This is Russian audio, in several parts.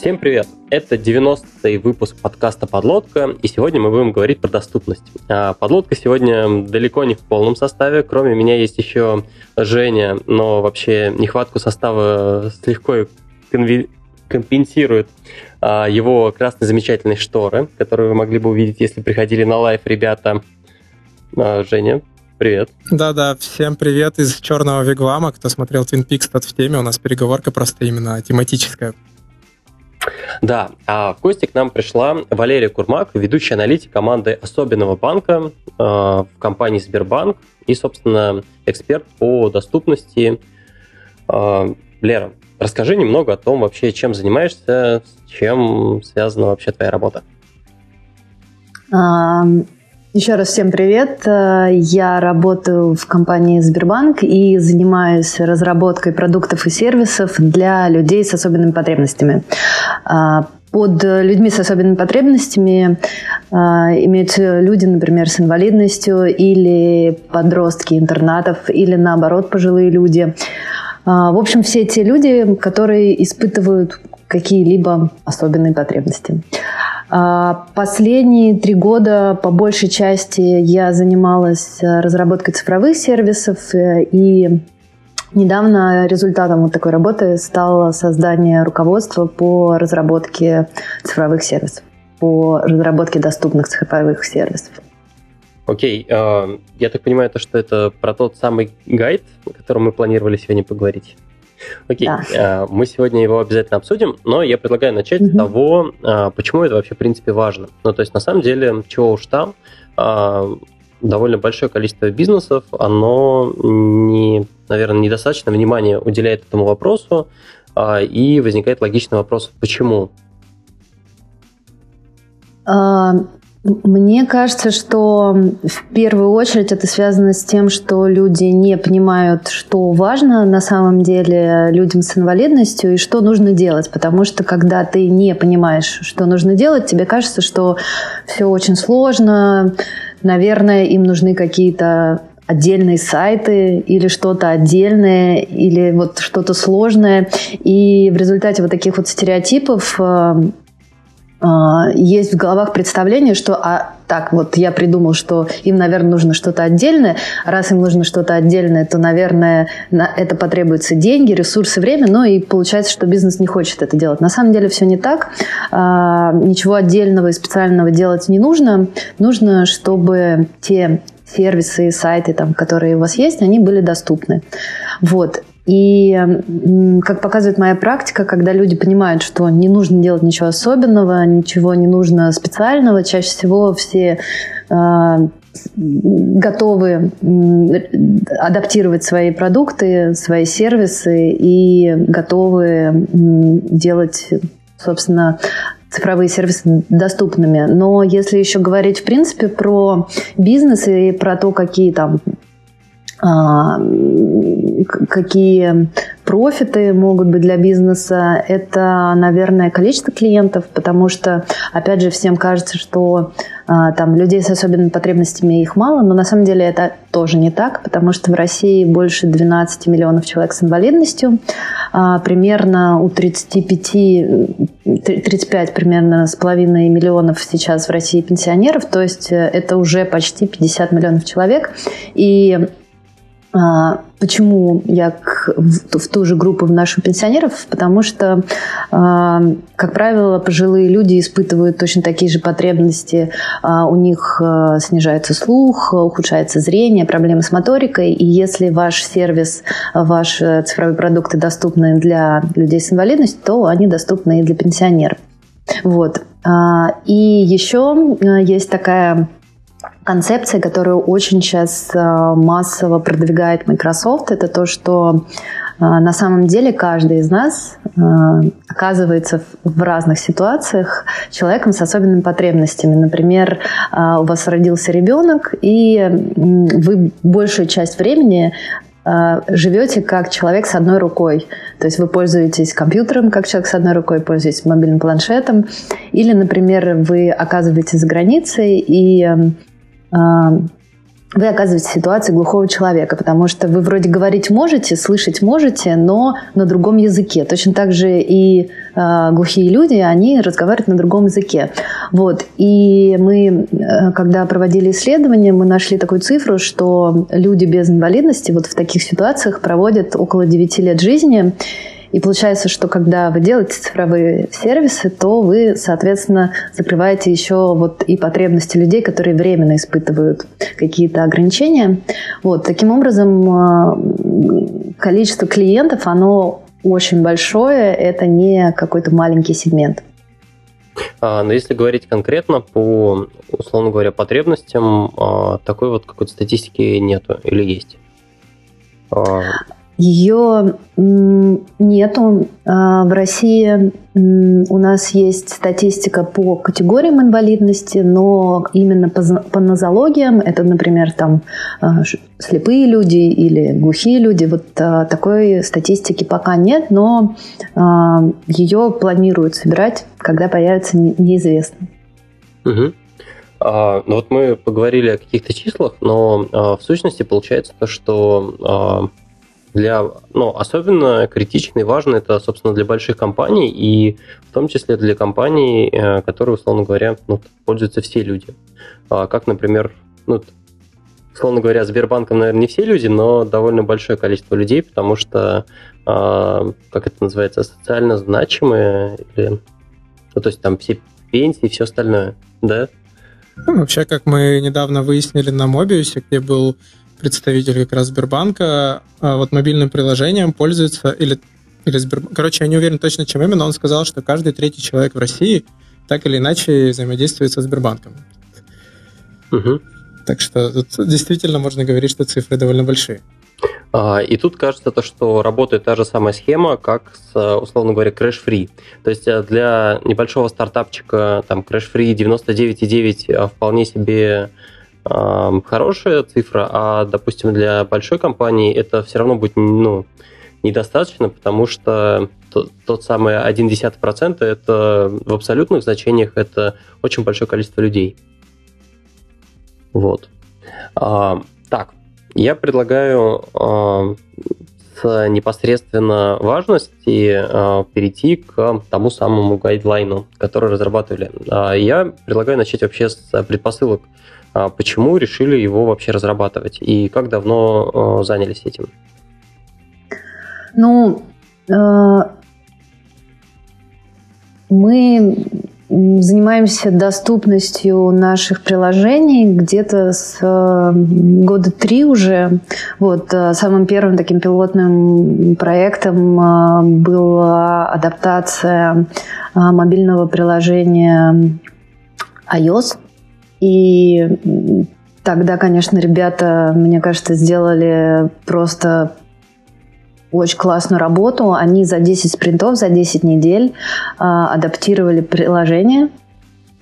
Всем привет! Это 90-й выпуск подкаста «Подлодка», и сегодня мы будем говорить про доступность. А «Подлодка» сегодня далеко не в полном составе, кроме меня есть еще Женя, но вообще нехватку состава слегка конви... компенсирует а, его красные замечательные шторы, которые вы могли бы увидеть, если приходили на лайв ребята. А, Женя, привет. Да-да, всем привет из черного вигвама. Кто смотрел Twin Peaks, тот в теме. У нас переговорка просто именно тематическая. Да, а в гости к нам пришла Валерия Курмак, ведущая аналитик команды особенного банка э, в компании Сбербанк и, собственно, эксперт по доступности. Э, Лера, расскажи немного о том вообще, чем занимаешься, с чем связана вообще твоя работа. Еще раз всем привет. Э, я работаю в компании Сбербанк и занимаюсь разработкой продуктов и сервисов для людей с особенными потребностями. Э, под людьми с особенными потребностями э, имеются люди, например, с инвалидностью или подростки интернатов, или наоборот пожилые люди. В общем, все те люди, которые испытывают какие-либо особенные потребности. А, последние три года по большей части я занималась э, разработкой цифровых сервисов э, и Недавно результатом вот такой работы стало создание руководства по разработке цифровых сервисов, по разработке доступных цифровых сервисов. Окей, okay, я так понимаю, то, что это про тот самый гайд, о котором мы планировали сегодня поговорить. Окей, да. А, мы сегодня его обязательно обсудим, но я предлагаю начать угу. с того, а, почему это вообще, в принципе, важно. Ну, то есть, на самом деле, чего уж там, а, довольно большое количество бизнесов, оно, не, наверное, недостаточно внимания уделяет этому вопросу, и возникает логичный вопрос, почему? Мне кажется, что в первую очередь это связано с тем, что люди не понимают, что важно на самом деле людям с инвалидностью и что нужно делать. Потому что когда ты не понимаешь, что нужно делать, тебе кажется, что все очень сложно, наверное, им нужны какие-то отдельные сайты или что-то отдельное, или вот что-то сложное. И в результате вот таких вот стереотипов э, есть в головах представление, что а, так, вот я придумал, что им, наверное, нужно что-то отдельное. Раз им нужно что-то отдельное, то, наверное, на это потребуются деньги, ресурсы, время, но и получается, что бизнес не хочет это делать. На самом деле все не так. А, ничего отдельного и специального делать не нужно. Нужно, чтобы те сервисы сайты, там, которые у вас есть, они были доступны. Вот. И, как показывает моя практика, когда люди понимают, что не нужно делать ничего особенного, ничего не нужно специального, чаще всего все э, готовы адаптировать свои продукты, свои сервисы и готовы делать, собственно, цифровые сервисы доступными. Но если еще говорить, в принципе, про бизнес и про то, какие там а, какие профиты могут быть для бизнеса, это, наверное, количество клиентов, потому что, опять же, всем кажется, что а, там людей с особенными потребностями их мало, но на самом деле это тоже не так, потому что в России больше 12 миллионов человек с инвалидностью, а, примерно у 35, 35 примерно с половиной миллионов сейчас в России пенсионеров, то есть э, это уже почти 50 миллионов человек, и а, почему я к, в, в ту же группу вношу пенсионеров? Потому что, а, как правило, пожилые люди испытывают точно такие же потребности. А, у них снижается слух, ухудшается зрение, проблемы с моторикой. И если ваш сервис, ваши цифровые продукты доступны для людей с инвалидностью, то они доступны и для пенсионеров. Вот. И еще есть такая концепция, которую очень сейчас э, массово продвигает Microsoft, это то, что э, на самом деле каждый из нас э, оказывается в разных ситуациях человеком с особенными потребностями. Например, у вас родился ребенок, и вы большую часть времени живете как человек с одной рукой. То есть вы пользуетесь компьютером как человек с одной рукой, пользуетесь мобильным планшетом. Или, например, вы оказываетесь за границей и вы оказываетесь в ситуации глухого человека, потому что вы вроде говорить можете, слышать можете, но на другом языке. Точно так же и э, глухие люди, они разговаривают на другом языке. Вот. И мы, э, когда проводили исследование, мы нашли такую цифру, что люди без инвалидности вот в таких ситуациях проводят около 9 лет жизни, и получается, что когда вы делаете цифровые сервисы, то вы, соответственно, закрываете еще вот и потребности людей, которые временно испытывают какие-то ограничения. Вот, таким образом, а, количество клиентов, оно очень большое, это не какой-то маленький сегмент. А, но если говорить конкретно по, условно говоря, потребностям, а, такой вот какой-то статистики нету или есть? Ее нету. А, в России у нас есть статистика по категориям инвалидности, но именно по нозологиям, это, например, там а, слепые люди или глухие люди, вот а, такой статистики пока нет, но ее планируют собирать, когда появится неизвестно. Угу. А, ну вот мы поговорили о каких-то числах, но а, в сущности получается то, что а, для, ну, особенно критично и важно это, собственно, для больших компаний и в том числе для компаний, э, которые, условно говоря, ну, пользуются все люди. А, как, например, ну, условно говоря, Сбербанком, наверное, не все люди, но довольно большое количество людей, потому что, а, как это называется, социально значимые, или, ну, то есть там все пенсии и все остальное, да? Ну, вообще, как мы недавно выяснили на Мобиусе, где был представитель как раз Сбербанка а вот мобильным приложением пользуется или, или Сбер... Короче, я не уверен точно, чем именно. Он сказал, что каждый третий человек в России так или иначе взаимодействует со Сбербанком. Угу. Так что тут действительно можно говорить, что цифры довольно большие. А, и тут кажется то, что работает та же самая схема, как с, условно говоря, Crash Free. То есть э, для небольшого стартапчика там Crash Free 99,9 вполне себе хорошая цифра, а, допустим, для большой компании это все равно будет ну, недостаточно, потому что тот, тот самый 0,1% это в абсолютных значениях это очень большое количество людей. Вот. А, так, я предлагаю а, с непосредственно важности а, перейти к тому самому гайдлайну, который разрабатывали. А, я предлагаю начать вообще с предпосылок почему решили его вообще разрабатывать и как давно э, занялись этим? Ну, э, мы занимаемся доступностью наших приложений где-то с э, года три уже. Вот самым первым таким пилотным проектом была адаптация мобильного приложения iOS и тогда, конечно, ребята, мне кажется, сделали просто очень классную работу. Они за 10 спринтов, за 10 недель э, адаптировали приложение,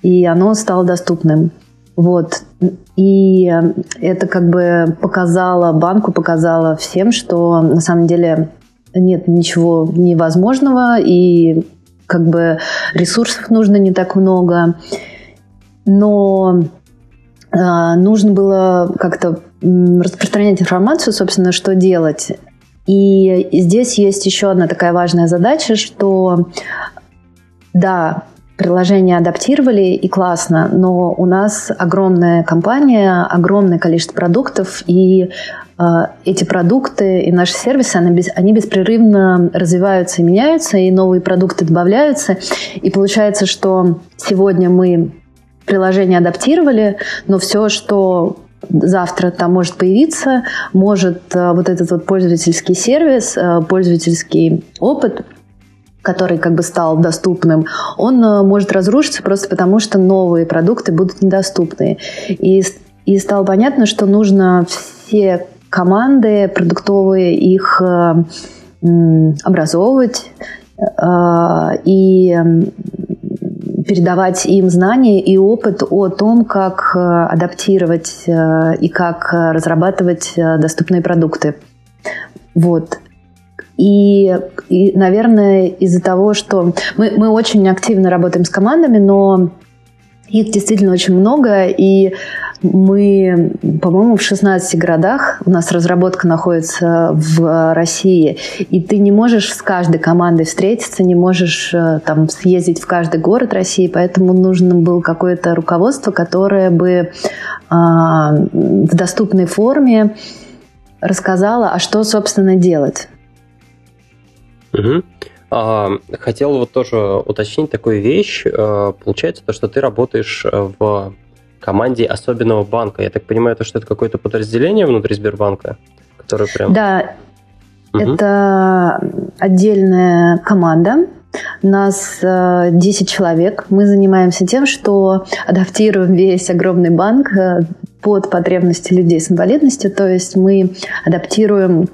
и оно стало доступным. Вот. И это как бы показало, банку показало всем, что на самом деле нет ничего невозможного, и как бы ресурсов нужно не так много но нужно было как-то распространять информацию, собственно, что делать. И здесь есть еще одна такая важная задача, что да, приложение адаптировали и классно, но у нас огромная компания, огромное количество продуктов, и э, эти продукты и наши сервисы, они, без, они беспрерывно развиваются и меняются, и новые продукты добавляются. И получается, что сегодня мы приложение адаптировали, но все, что завтра там может появиться, может э, вот этот вот пользовательский сервис, э, пользовательский опыт, который как бы стал доступным, он э, может разрушиться просто потому, что новые продукты будут недоступны. И, и стало понятно, что нужно все команды продуктовые, их образовывать и передавать им знания и опыт о том, как э, адаптировать э, и как э, разрабатывать доступные продукты. Вот. И, и наверное, из-за того, что мы, мы очень активно работаем с командами, но их действительно очень много, и Мы, по-моему, в 16 городах, у нас разработка находится в России, и ты не можешь с каждой командой встретиться, не можешь э, там съездить в каждый город России, поэтому нужно было какое-то руководство, которое бы а, в доступной форме рассказало, а что, собственно, делать. Угу. Хотел вот тоже уточнить такую вещь. А, получается то, что ты работаешь в команде особенного банка. Я так понимаю, то, что это какое-то подразделение внутри Сбербанка, которое прям... Да, угу. это отдельная команда. Нас 10 э, человек. Мы занимаемся тем, что адаптируем весь огромный банк э, под потребности людей с инвалидностью. То есть мы адаптируем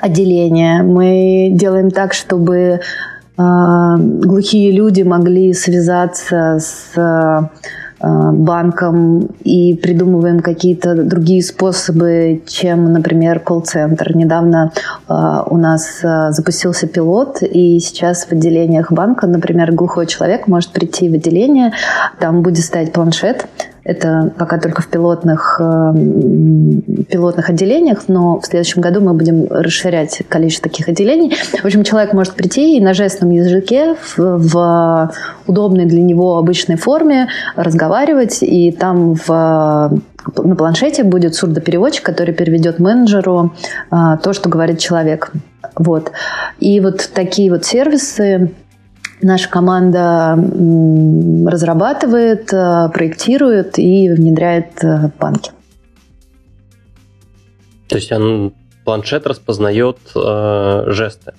отделение, мы делаем так, чтобы э, глухие люди могли связаться с банкам и придумываем какие-то другие способы, чем, например, колл-центр. Недавно э, у нас э, запустился пилот, и сейчас в отделениях банка, например, глухой человек может прийти в отделение, там будет стоять планшет, это пока только в пилотных, эм, пилотных отделениях, но в следующем году мы будем расширять количество таких отделений. В общем, человек может прийти и на жестном языке в, в удобной для него обычной форме разговаривать, и там в на планшете будет сурдопереводчик, который переведет менеджеру а, то, что говорит человек. Вот. И вот такие вот сервисы Наша команда разрабатывает, э, проектирует и внедряет э, банки. То есть он, планшет распознает э, жесты?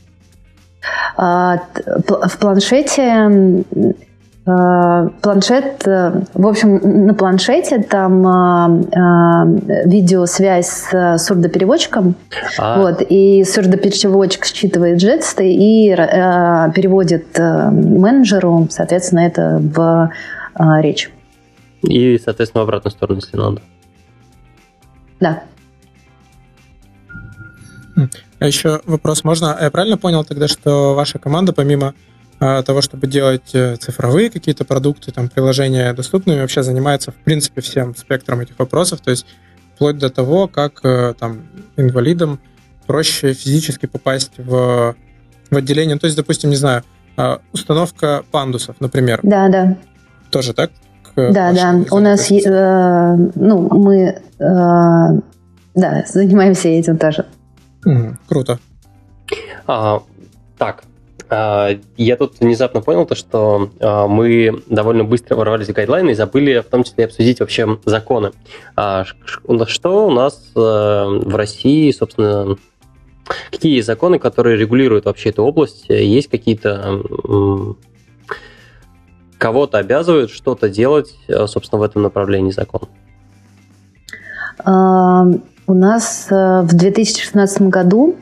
А, в планшете планшет, э, в общем, на планшете там э, видеосвязь с сурдопереводчиком, а. вот, и сурдопереводчик считывает жесты и переводит менеджеру, соответственно, это в речь. И, соответственно, в обратную сторону, если надо. Да. А еще вопрос можно? Я правильно понял тогда, что ваша команда, помимо а, того, чтобы делать э, цифровые какие-то продукты, там, приложения доступными, вообще занимается, в принципе, всем спектром этих вопросов, то есть вплоть до того, как э, там инвалидам проще физически попасть в, в отделение. То есть, допустим, не знаю, а, установка пандусов, например. Да, да. Тоже так? Да, да. У нас, э, ну, мы, э, да, занимаемся этим тоже. Угу, круто. А, так, а, я тут внезапно понял то, что а, мы довольно быстро ворвались в гайдлайны и забыли в том числе обсудить вообще законы. А, что у нас э, в России, собственно, какие законы, которые регулируют вообще эту область? Есть какие-то кого-то обязывают что-то делать, э, собственно, в этом направлении закон? У нас э, в 2016 году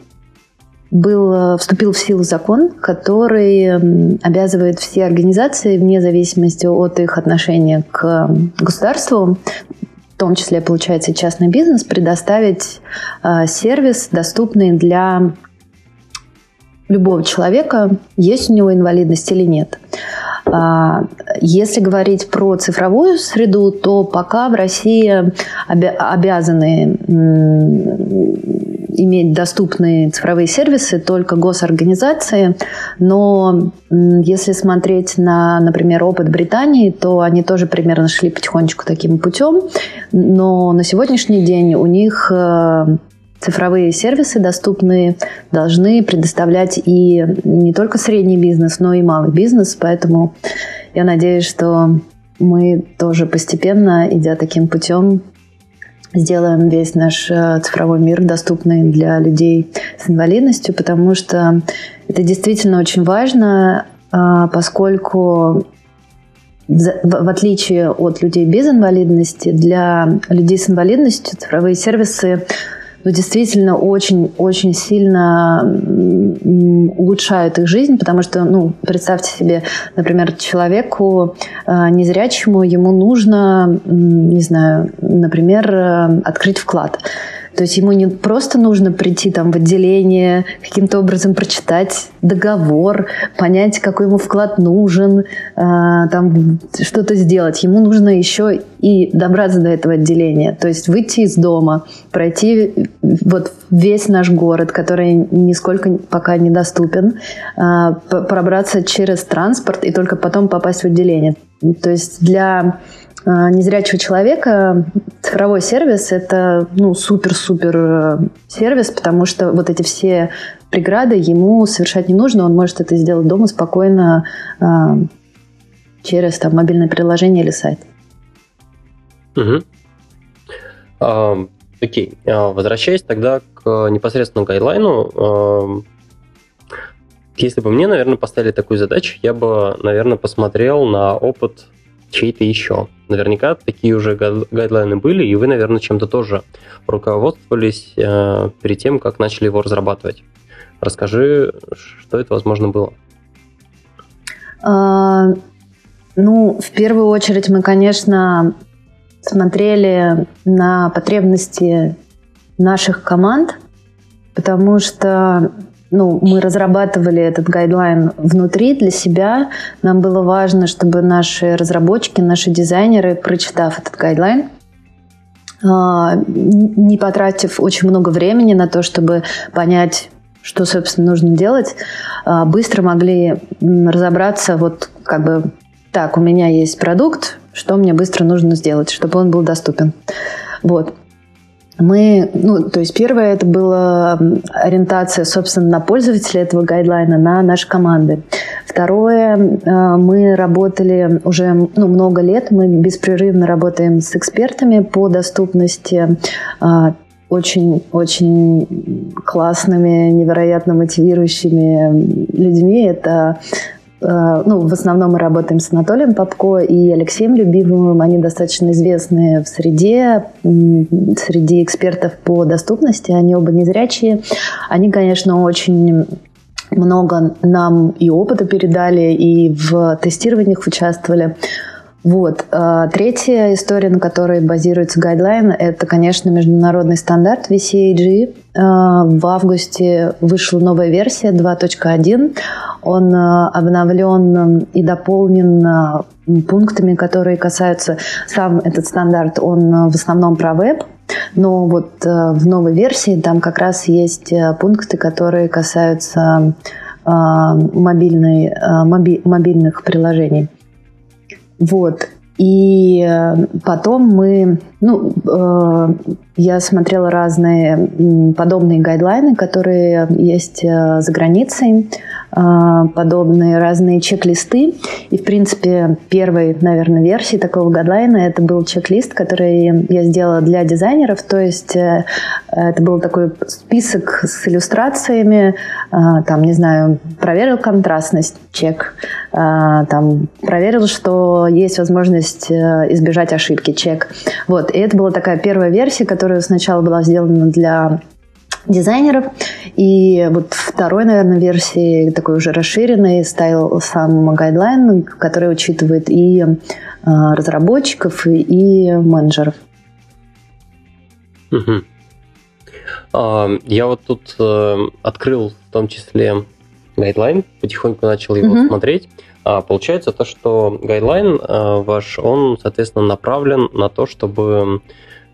был, э, вступил в силу закон, который обязывает все организации, вне зависимости от их отношения к государству, в том числе, получается, частный бизнес, предоставить э, сервис, доступный для любого человека, есть у него инвалидность или нет. А, если говорить про цифровую среду, то пока в России обязаны иметь доступные цифровые сервисы только госорганизации, но если смотреть на, например, опыт Британии, то они тоже примерно шли потихонечку таким путем, но на сегодняшний день у них э, цифровые сервисы доступные должны предоставлять и не только средний бизнес, но и малый бизнес, поэтому я надеюсь, что мы тоже постепенно, идя таким путем, сделаем весь наш э, цифровой мир доступный для людей с инвалидностью, потому что это действительно очень важно, а, поскольку в отличие от людей без инвалидности, для людей с инвалидностью цифровые сервисы ну, действительно очень-очень сильно улучшают их жизнь, потому что, ну, представьте себе, например, человеку э, незрячему, ему нужно, не знаю, например, э, открыть вклад. То есть ему не просто нужно прийти там в отделение, каким-то образом прочитать договор, понять, какой ему вклад нужен, э, там что-то сделать. Ему нужно еще и добраться до этого отделения. То есть выйти из дома, пройти вот весь наш город, который нисколько пока недоступен, э, пробраться через транспорт и только потом попасть в отделение. То есть для а, незрячего человека цифровой сервис – это ну, супер-супер э, сервис, потому что вот эти все преграды ему совершать не нужно, он может это сделать дома спокойно э, через там, мобильное приложение или сайт. Угу. А, окей, а, возвращаясь тогда к непосредственно гайдлайну, если бы мне, наверное, поставили такую задачу, я бы, наверное, посмотрел на опыт чей-то еще. Наверняка такие уже гайдлайны были, и вы, наверное, чем-то тоже руководствовались э, перед тем, как начали его разрабатывать. Расскажи, что это, возможно, было. А, ну, в первую очередь мы, конечно, смотрели на потребности наших команд, потому что ну, мы разрабатывали этот гайдлайн внутри для себя. Нам было важно, чтобы наши разработчики, наши дизайнеры, прочитав этот гайдлайн, а, не потратив очень много времени на то, чтобы понять, что, собственно, нужно делать, а, быстро могли разобраться, вот как бы, так, у меня есть продукт, что мне быстро нужно сделать, чтобы он был доступен. Вот мы, ну, то есть первое это была ориентация, собственно, на пользователя этого гайдлайна, на наши команды. Второе, э, мы работали уже ну, много лет, мы беспрерывно работаем с экспертами по доступности очень-очень э, классными, невероятно мотивирующими людьми. Это ну, в основном мы работаем с Анатолием Попко и Алексеем Любимовым. Они достаточно известны в среде, среди экспертов по доступности. Они оба незрячие. Они, конечно, очень много нам и опыта передали, и в тестированиях участвовали. Вот. Э, третья история, на которой базируется гайдлайн, это, конечно, международный стандарт VCAG. Э, в августе вышла новая версия 2.1. Он э, обновлен и дополнен пунктами, которые касаются... Сам этот стандарт, он в основном про веб, но вот в новой версии там как раз есть пункты, которые касаются мобильной, моби, мобильных приложений. Вот. И э, потом мы, ну, э, я смотрела разные подобные гайдлайны, которые есть э, за границей, подобные разные чек-листы. И, в принципе, первой, наверное, версии такого гайдлайна это был чек-лист, который я сделала для дизайнеров. То есть это был такой список с иллюстрациями, там, не знаю, проверил контрастность, чек, там, проверил, что есть возможность избежать ошибки, чек. Вот, и это была такая первая версия, которая сначала была сделана для дизайнеров. И вот второй, наверное, версии, такой уже расширенный, ставил сам гайдлайн, который учитывает и э, разработчиков, и, менеджеров. Угу. Я вот тут э, открыл в том числе гайдлайн, потихоньку начал его угу. смотреть. А получается то, что гайдлайн а, ваш, он, соответственно, направлен на то, чтобы,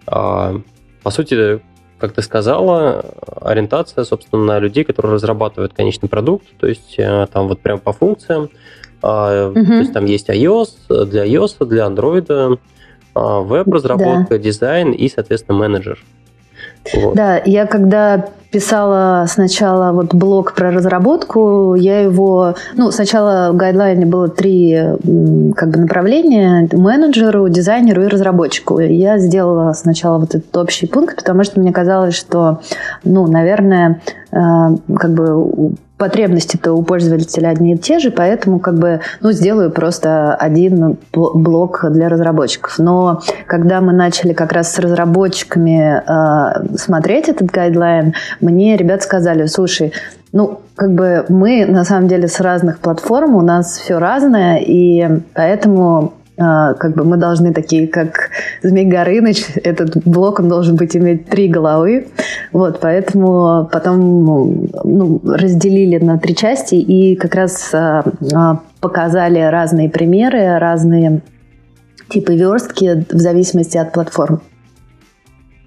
а, по сути, как ты сказала, ориентация, собственно, на людей, которые разрабатывают конечный продукт, то есть э, там вот прям по функциям, а, угу. то есть там есть iOS, для iOS, для Android, веб-разработка, да. дизайн и, соответственно, менеджер. Вот. Да, я когда писала сначала вот блог про разработку, я его, ну, сначала в гайдлайне было три как бы направления, менеджеру, дизайнеру и разработчику. Я сделала сначала вот этот общий пункт, потому что мне казалось, что, ну, наверное, э, как бы потребности-то у пользователя одни и те же, поэтому как бы, ну, сделаю просто один блок для разработчиков. Но когда мы начали как раз с разработчиками э, смотреть этот гайдлайн, мне ребят сказали, слушай, ну, как бы мы на самом деле с разных платформ, у нас все разное, и поэтому как бы мы должны такие, как Змей Горыныч, этот блок, он должен быть иметь три головы. Вот, поэтому потом ну, разделили на три части и как раз а, а, показали разные примеры, разные типы верстки в зависимости от платформ.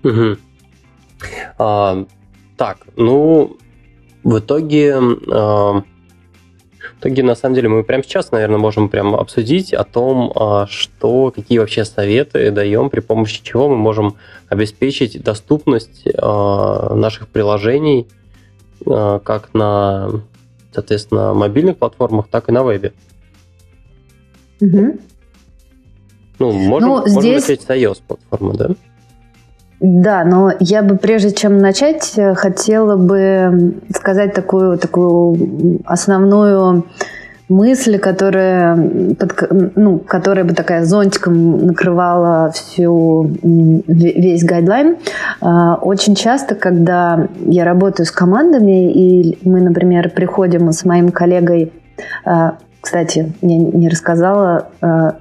Угу. А, так, ну, в итоге, а, итоге, на самом деле, мы прямо сейчас, наверное, можем прямо обсудить о том, а, что, какие вообще советы даем, при помощи чего мы можем обеспечить доступность а, наших приложений а, как на, соответственно, мобильных платформах, так и на вебе. Угу. Ну, можем, ну, здесь... можем начать с iOS-платформы, да? Да, но я бы прежде чем начать, э, хотела бы сказать такую, такую основную мысль, которая, ну, которая бы такая зонтиком накрывала всю, весь гайдлайн. А, очень часто, когда я работаю с командами, и мы, например, приходим с моим коллегой, а, кстати, я не рассказала, а,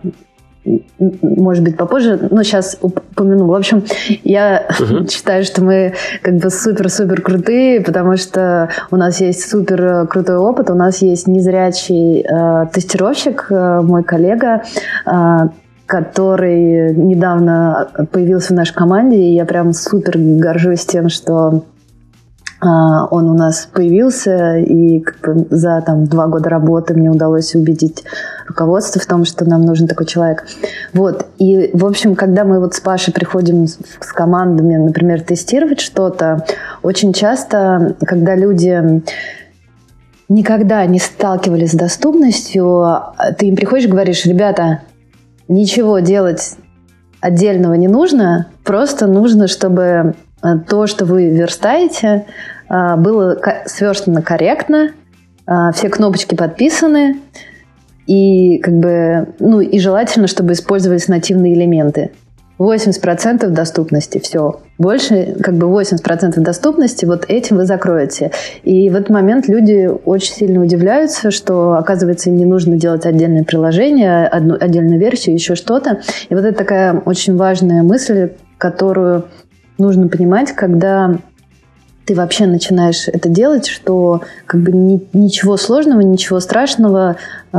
может быть, попозже, но сейчас упомяну. В общем, я угу. считаю, что мы как бы супер-супер крутые, потому что у нас есть супер крутой опыт, у нас есть незрячий э, тестировщик, э, мой коллега, э, который недавно появился в нашей команде, и я прям супер горжусь тем, что а, он у нас появился, и как бы за там, два года работы мне удалось убедить руководство в том, что нам нужен такой человек. Вот. И, в общем, когда мы вот с Пашей приходим с, с командами, например, тестировать что-то, очень часто, когда люди никогда не сталкивались с доступностью, ты им приходишь и говоришь, ребята, ничего делать отдельного не нужно, просто нужно, чтобы Э, то, что вы верстаете, э, было сверстано корректно, э, все кнопочки подписаны, и как бы, ну и желательно, чтобы использовались нативные элементы. 80% доступности, все. Больше, как бы 80% доступности, вот этим вы закроете. И в этот момент люди очень сильно удивляются, что, оказывается, им не нужно делать отдельное приложение, одну отдельную версию, еще что-то. И вот это такая очень важная мысль, которую нужно понимать, когда ты вообще начинаешь это делать, что как бы ни, ничего сложного, ничего страшного, э,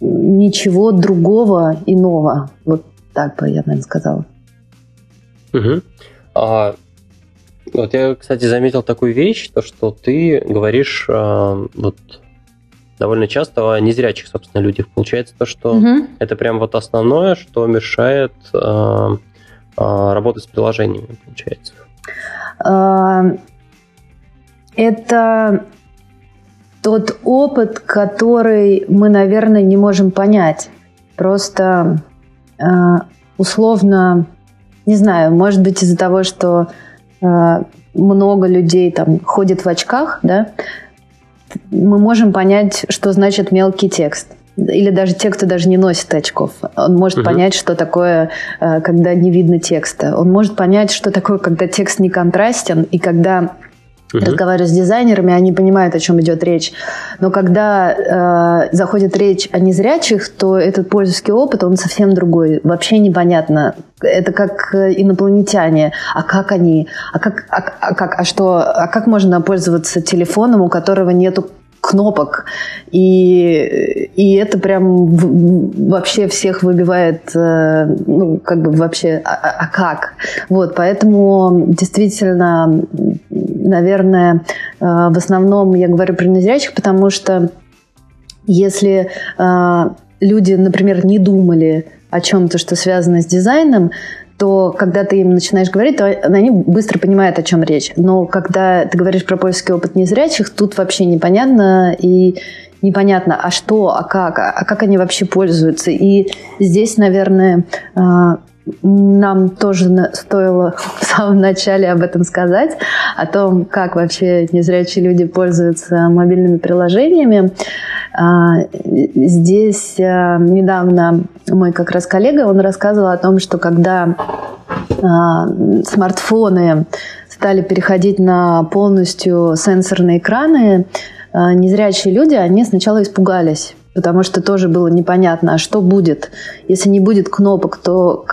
ничего другого иного. Вот так бы я, наверное, сказала. Угу. А, вот я, кстати, заметил такую вещь, то, что ты говоришь а, вот довольно часто о незрячих, собственно, людях. Получается то, что угу. это прям вот основное, что мешает а, а, работать с приложениями, получается? А, это тот опыт, который мы, наверное, не можем понять. Просто а, условно, не знаю, может быть из-за того, что много людей там ходит в очках, да, мы можем понять, что значит мелкий текст или даже те, кто даже не носит очков. Он может угу. понять, что такое, э, когда не видно текста. Он может понять, что такое, когда текст не контрастен, и когда Угу. Разговариваю с дизайнерами, они понимают, о чем идет речь. Но когда э, заходит речь о незрячих, то этот пользовательский опыт, он совсем другой. Вообще непонятно. Это как инопланетяне. А как они? А как, а, а как, а что? А как можно пользоваться телефоном, у которого нету кнопок. И, и это прям вообще всех выбивает, э, ну, как бы вообще, а, а, а как? Вот, поэтому действительно, наверное, э, в основном я говорю про незрячих, потому что если э, люди, например, не думали о чем-то, что связано с дизайном, то когда ты им начинаешь говорить, то они быстро понимают, о чем речь. Но когда ты говоришь про польский опыт незрячих, тут вообще непонятно и непонятно, а что, а как, а как они вообще пользуются. И здесь, наверное, а, нам тоже стоило в самом начале об этом сказать, о том, как вообще незрячие люди пользуются мобильными приложениями. А, здесь а, недавно мой как раз коллега, он рассказывал о том, что когда а, смартфоны стали переходить на полностью сенсорные экраны, незрячие люди, они сначала испугались, потому что тоже было непонятно, а что будет. Если не будет кнопок, то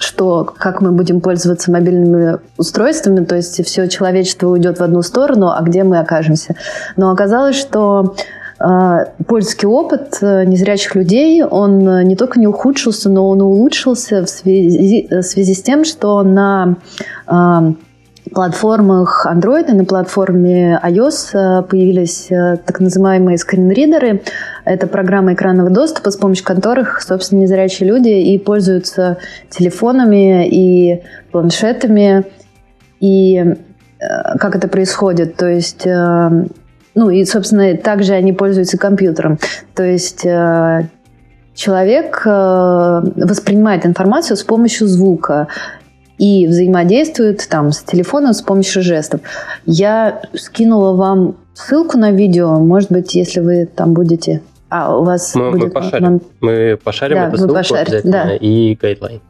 что, как мы будем пользоваться мобильными устройствами, то есть все человечество уйдет в одну сторону, а где мы окажемся. Но оказалось, что э, польский опыт э, незрячих людей, он не только не ухудшился, но он улучшился в связи, в связи с тем, что на платформах Android и на платформе iOS э, появились э, так называемые скринридеры. Это программы экранного доступа, с помощью которых, собственно, незрячие люди и пользуются телефонами и планшетами. И э, как это происходит? То есть ну и, собственно, также они пользуются компьютером. То есть человек воспринимает информацию с помощью звука и взаимодействует там с телефоном с помощью жестов. Я скинула вам ссылку на видео, может быть, если вы там будете... А, у вас мы, будет... Мы пошарим, мы пошарим да, эту ссылку пошарите, да. и гайдлайн.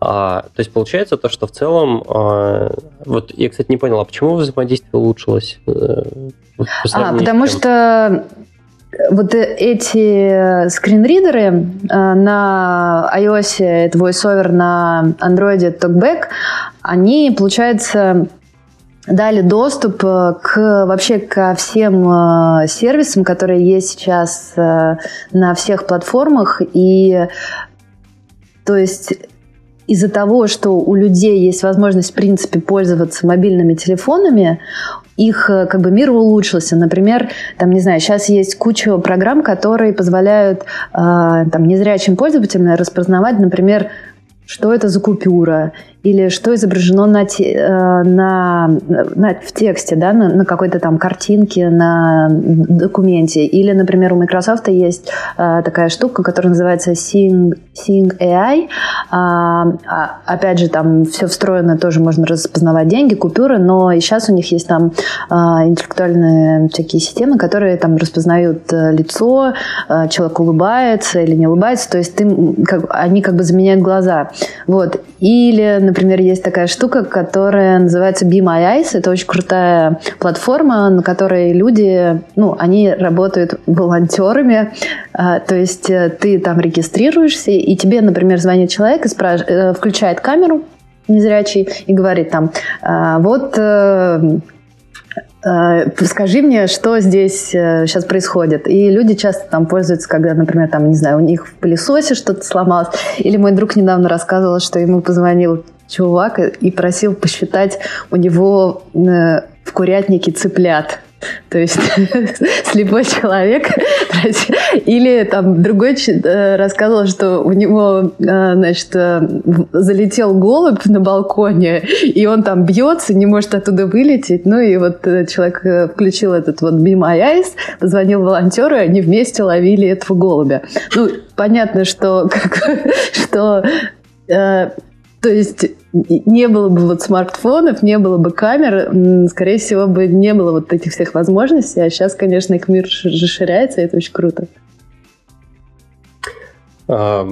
А, то есть получается то, что в целом, а, вот я, кстати, не понял, а почему взаимодействие улучшилось? Э, а, потому что вот эти скринридеры э, на iOS это VoiceOver, на Android TalkBack, они, получается, дали доступ э, к вообще ко всем э, сервисам, которые есть сейчас на всех платформах. И то есть из-за того, что у людей есть возможность, в принципе, пользоваться мобильными телефонами, их э, как бы мир улучшился. Например, там, не знаю, сейчас есть куча программ, которые позволяют э, там, незрячим пользователям распознавать, например, что это за купюра, или что изображено на, те, э, на, на, в тексте, да, на, на какой-то там картинке, на документе. Или, например, у Microsoft есть э, такая штука, которая называется Sing, Sing AI. А, а, опять же, там все встроено, тоже можно распознавать деньги, купюры, но и сейчас у них есть там а, интеллектуальные всякие системы, которые там распознают э, лицо, а, человек улыбается или не улыбается, то есть ты, как, они как бы заменяют глаза. Вот. Или, например, есть такая штука, которая называется Be My Eyes. Это очень крутая платформа, на которой люди, ну, они работают волонтерами. А, то есть э, ты там регистрируешься, и тебе, например, звонит человек и спрашивает, э, включает камеру, незрячий и говорит там, «А, вот э, скажи мне, что здесь сейчас происходит. И люди часто там пользуются, когда, например, там, не знаю, у них в пылесосе что-то сломалось. Или мой друг недавно рассказывал, что ему позвонил чувак и просил посчитать у него э, в курятнике цыплят. То есть слепой человек. Или там другой э, рассказывал, что у него, э, значит, залетел голубь на балконе, и он там бьется, не может оттуда вылететь. Ну и вот человек включил этот вот Be My Eyes, позвонил волонтеру, и они вместе ловили этого голубя. Ну, понятно, что, как, что то есть не было бы вот смартфонов, не было бы камер, скорее всего бы не было вот этих всех возможностей, а сейчас, конечно, их мир расширяется, и это очень круто. А,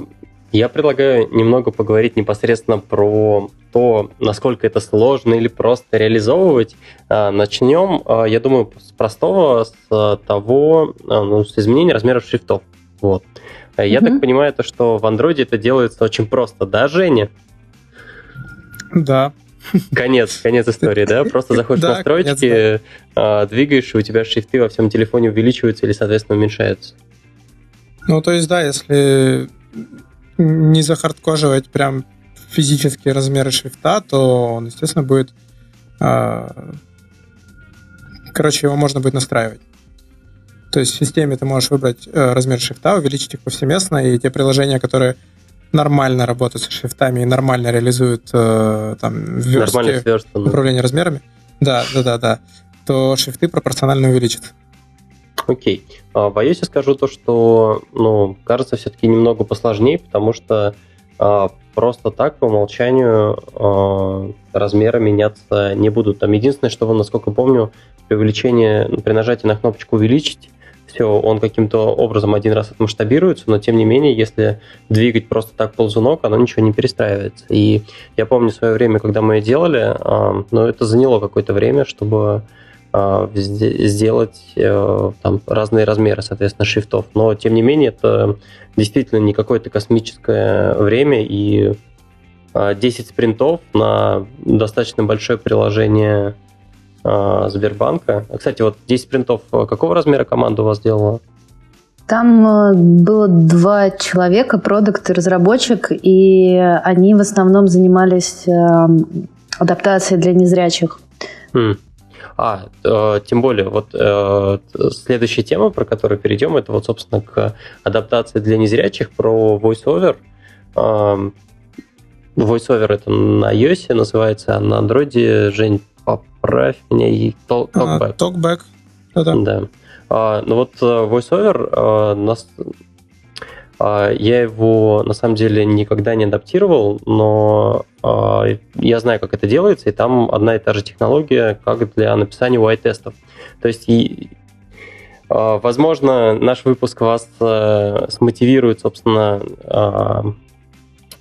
я предлагаю немного поговорить непосредственно про то, насколько это сложно или просто реализовывать. А, начнем, а, я думаю, с простого, с того, ну, с изменения размеров шрифтов. Вот. Я mm-hmm. так понимаю, то, что в Android это делается очень просто. Да, Женя? Да. Конец, конец истории, да? Просто заходишь в настройки, а, двигаешь, и у тебя шрифты во всем телефоне увеличиваются или, соответственно, уменьшаются. Ну, то есть, да, если не захардкоживать прям физические размеры шрифта, то он, естественно, будет... А, короче, его можно будет настраивать. То есть в системе ты можешь выбрать э, размер шрифта, увеличить их повсеместно, и те приложения, которые нормально работают с шрифтами и нормально реализуют э, там верстки управление размерами, да, да, да, да, то шрифты пропорционально увеличат. Окей. Okay. Боюсь, я скажу то, что, ну, кажется, все-таки немного посложнее, потому что а, просто так по умолчанию а, размеры меняться не будут. Там единственное, что, насколько помню, при увеличении, при нажатии на кнопочку увеличить, все, он каким-то образом один раз отмасштабируется, но тем не менее, если двигать просто так ползунок, оно ничего не перестраивается. И я помню свое время, когда мы делали, но ну, это заняло какое-то время, чтобы а, сделать э, там разные размеры, соответственно, шрифтов. Но, тем не менее, это действительно не какое-то космическое время, и 10 спринтов на достаточно большое приложение Сбербанка. Кстати, вот 10 спринтов, какого размера команда у вас делала? Там э, было два человека, продукт и разработчик, и они в основном занимались эм, адаптацией для незрячих. Хм. А, э, тем более, вот э, следующая тема, про которую перейдем, это вот, собственно, к адаптации для незрячих про VoiceOver. Э, VoiceOver это на iOS называется, а на Android, Жень, поправь меня, и Talkback. Talkback. Да. А, ну вот э, VoiceOver, а, нас, а, я его на самом деле никогда не адаптировал, но я знаю, как это делается, и там одна и та же технология, как для написания UI-тестов. То есть Возможно, наш выпуск вас э, смотивирует, собственно,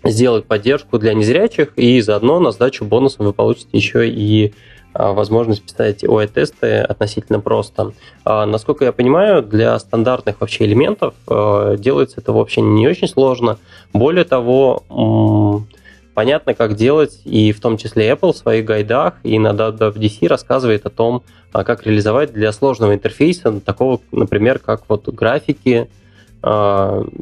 сделать поддержку для незрячих, и заодно на сдачу бонусом вы получите еще и а, возможность писать OI-тесты относительно просто. А, насколько я понимаю, для стандартных вообще элементов а, делается это вообще не очень сложно. Более того, понятно, как делать, и в том числе Apple в своих гайдах и на WWDC рассказывает о том, как реализовать для сложного интерфейса, такого, например, как вот графики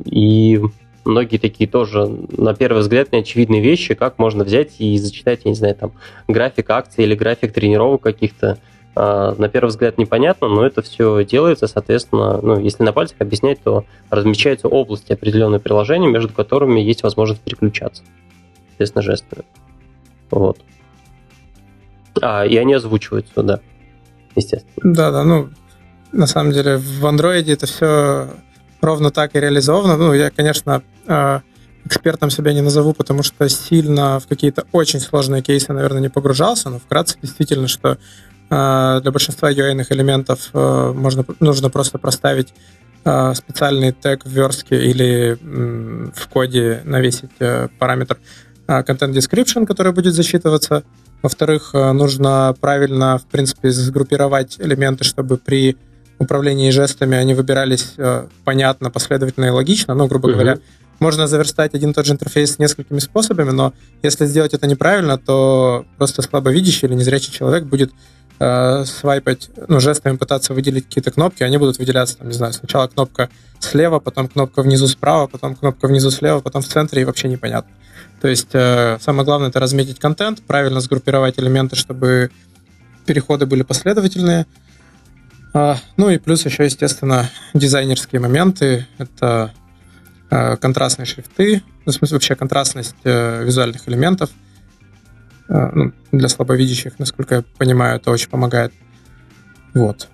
и многие такие тоже, на первый взгляд, неочевидные вещи, как можно взять и зачитать, я не знаю, там, график акций или график тренировок каких-то. А, на первый взгляд непонятно, но это все делается, соответственно, ну, если на пальцах объяснять, то размечаются области определенные приложения, между которыми есть возможность переключаться. Соответственно, жестами. Вот. А, и они озвучиваются, да. Естественно. Да, да, ну, на самом деле в андроиде это все ровно так и реализовано. Ну, я, конечно, э, экспертом себя не назову, потому что сильно в какие-то очень сложные кейсы, наверное, не погружался, но вкратце действительно, что э, для большинства UI элементов э, можно, нужно просто проставить специальный тег в верстке или в коде навесить параметр content description, который будет засчитываться. Во-вторых, нужно правильно, в принципе, сгруппировать элементы, чтобы при управлении жестами, они выбирались э, понятно, последовательно и логично, ну, грубо uh-huh. говоря, можно заверстать один и тот же интерфейс несколькими способами, но если сделать это неправильно, то просто слабовидящий или незрячий человек будет э, свайпать, ну, жестами пытаться выделить какие-то кнопки, они будут выделяться, там, не знаю, сначала кнопка слева, потом кнопка внизу справа, потом кнопка внизу слева, потом в центре, и вообще непонятно. То есть э, самое главное это разметить контент, правильно сгруппировать элементы, чтобы переходы были последовательные, ну и плюс еще, естественно, дизайнерские моменты. Это а, контрастные шрифты, ну, в смысле вообще контрастность э, визуальных элементов. А, ну, для слабовидящих, насколько я понимаю, это очень помогает. Вот.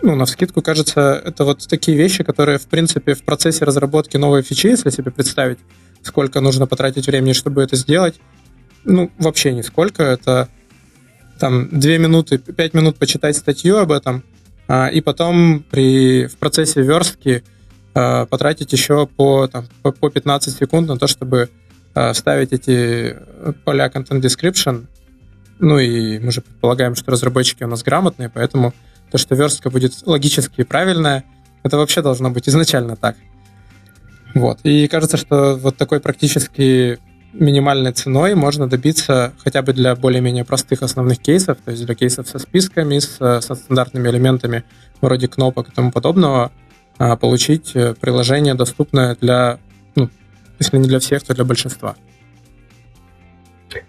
Ну, на вскидку, кажется, это вот такие вещи, которые, в принципе, в процессе разработки новой фичи, если себе представить, сколько нужно потратить времени, чтобы это сделать, ну, вообще нисколько. Это там 2 минуты, 5 минут почитать статью об этом – а, и потом при, в процессе верстки а, потратить еще по, там, по 15 секунд на то, чтобы а, вставить эти поля Content Description. Ну и мы же предполагаем, что разработчики у нас грамотные, поэтому то, что верстка будет логически правильная, это вообще должно быть изначально так. Вот. И кажется, что вот такой практически минимальной ценой можно добиться хотя бы для более-менее простых основных кейсов, то есть для кейсов со списками, с, со стандартными элементами вроде кнопок и тому подобного, а, получить э, приложение, доступное для, ну, если не для всех, то для большинства.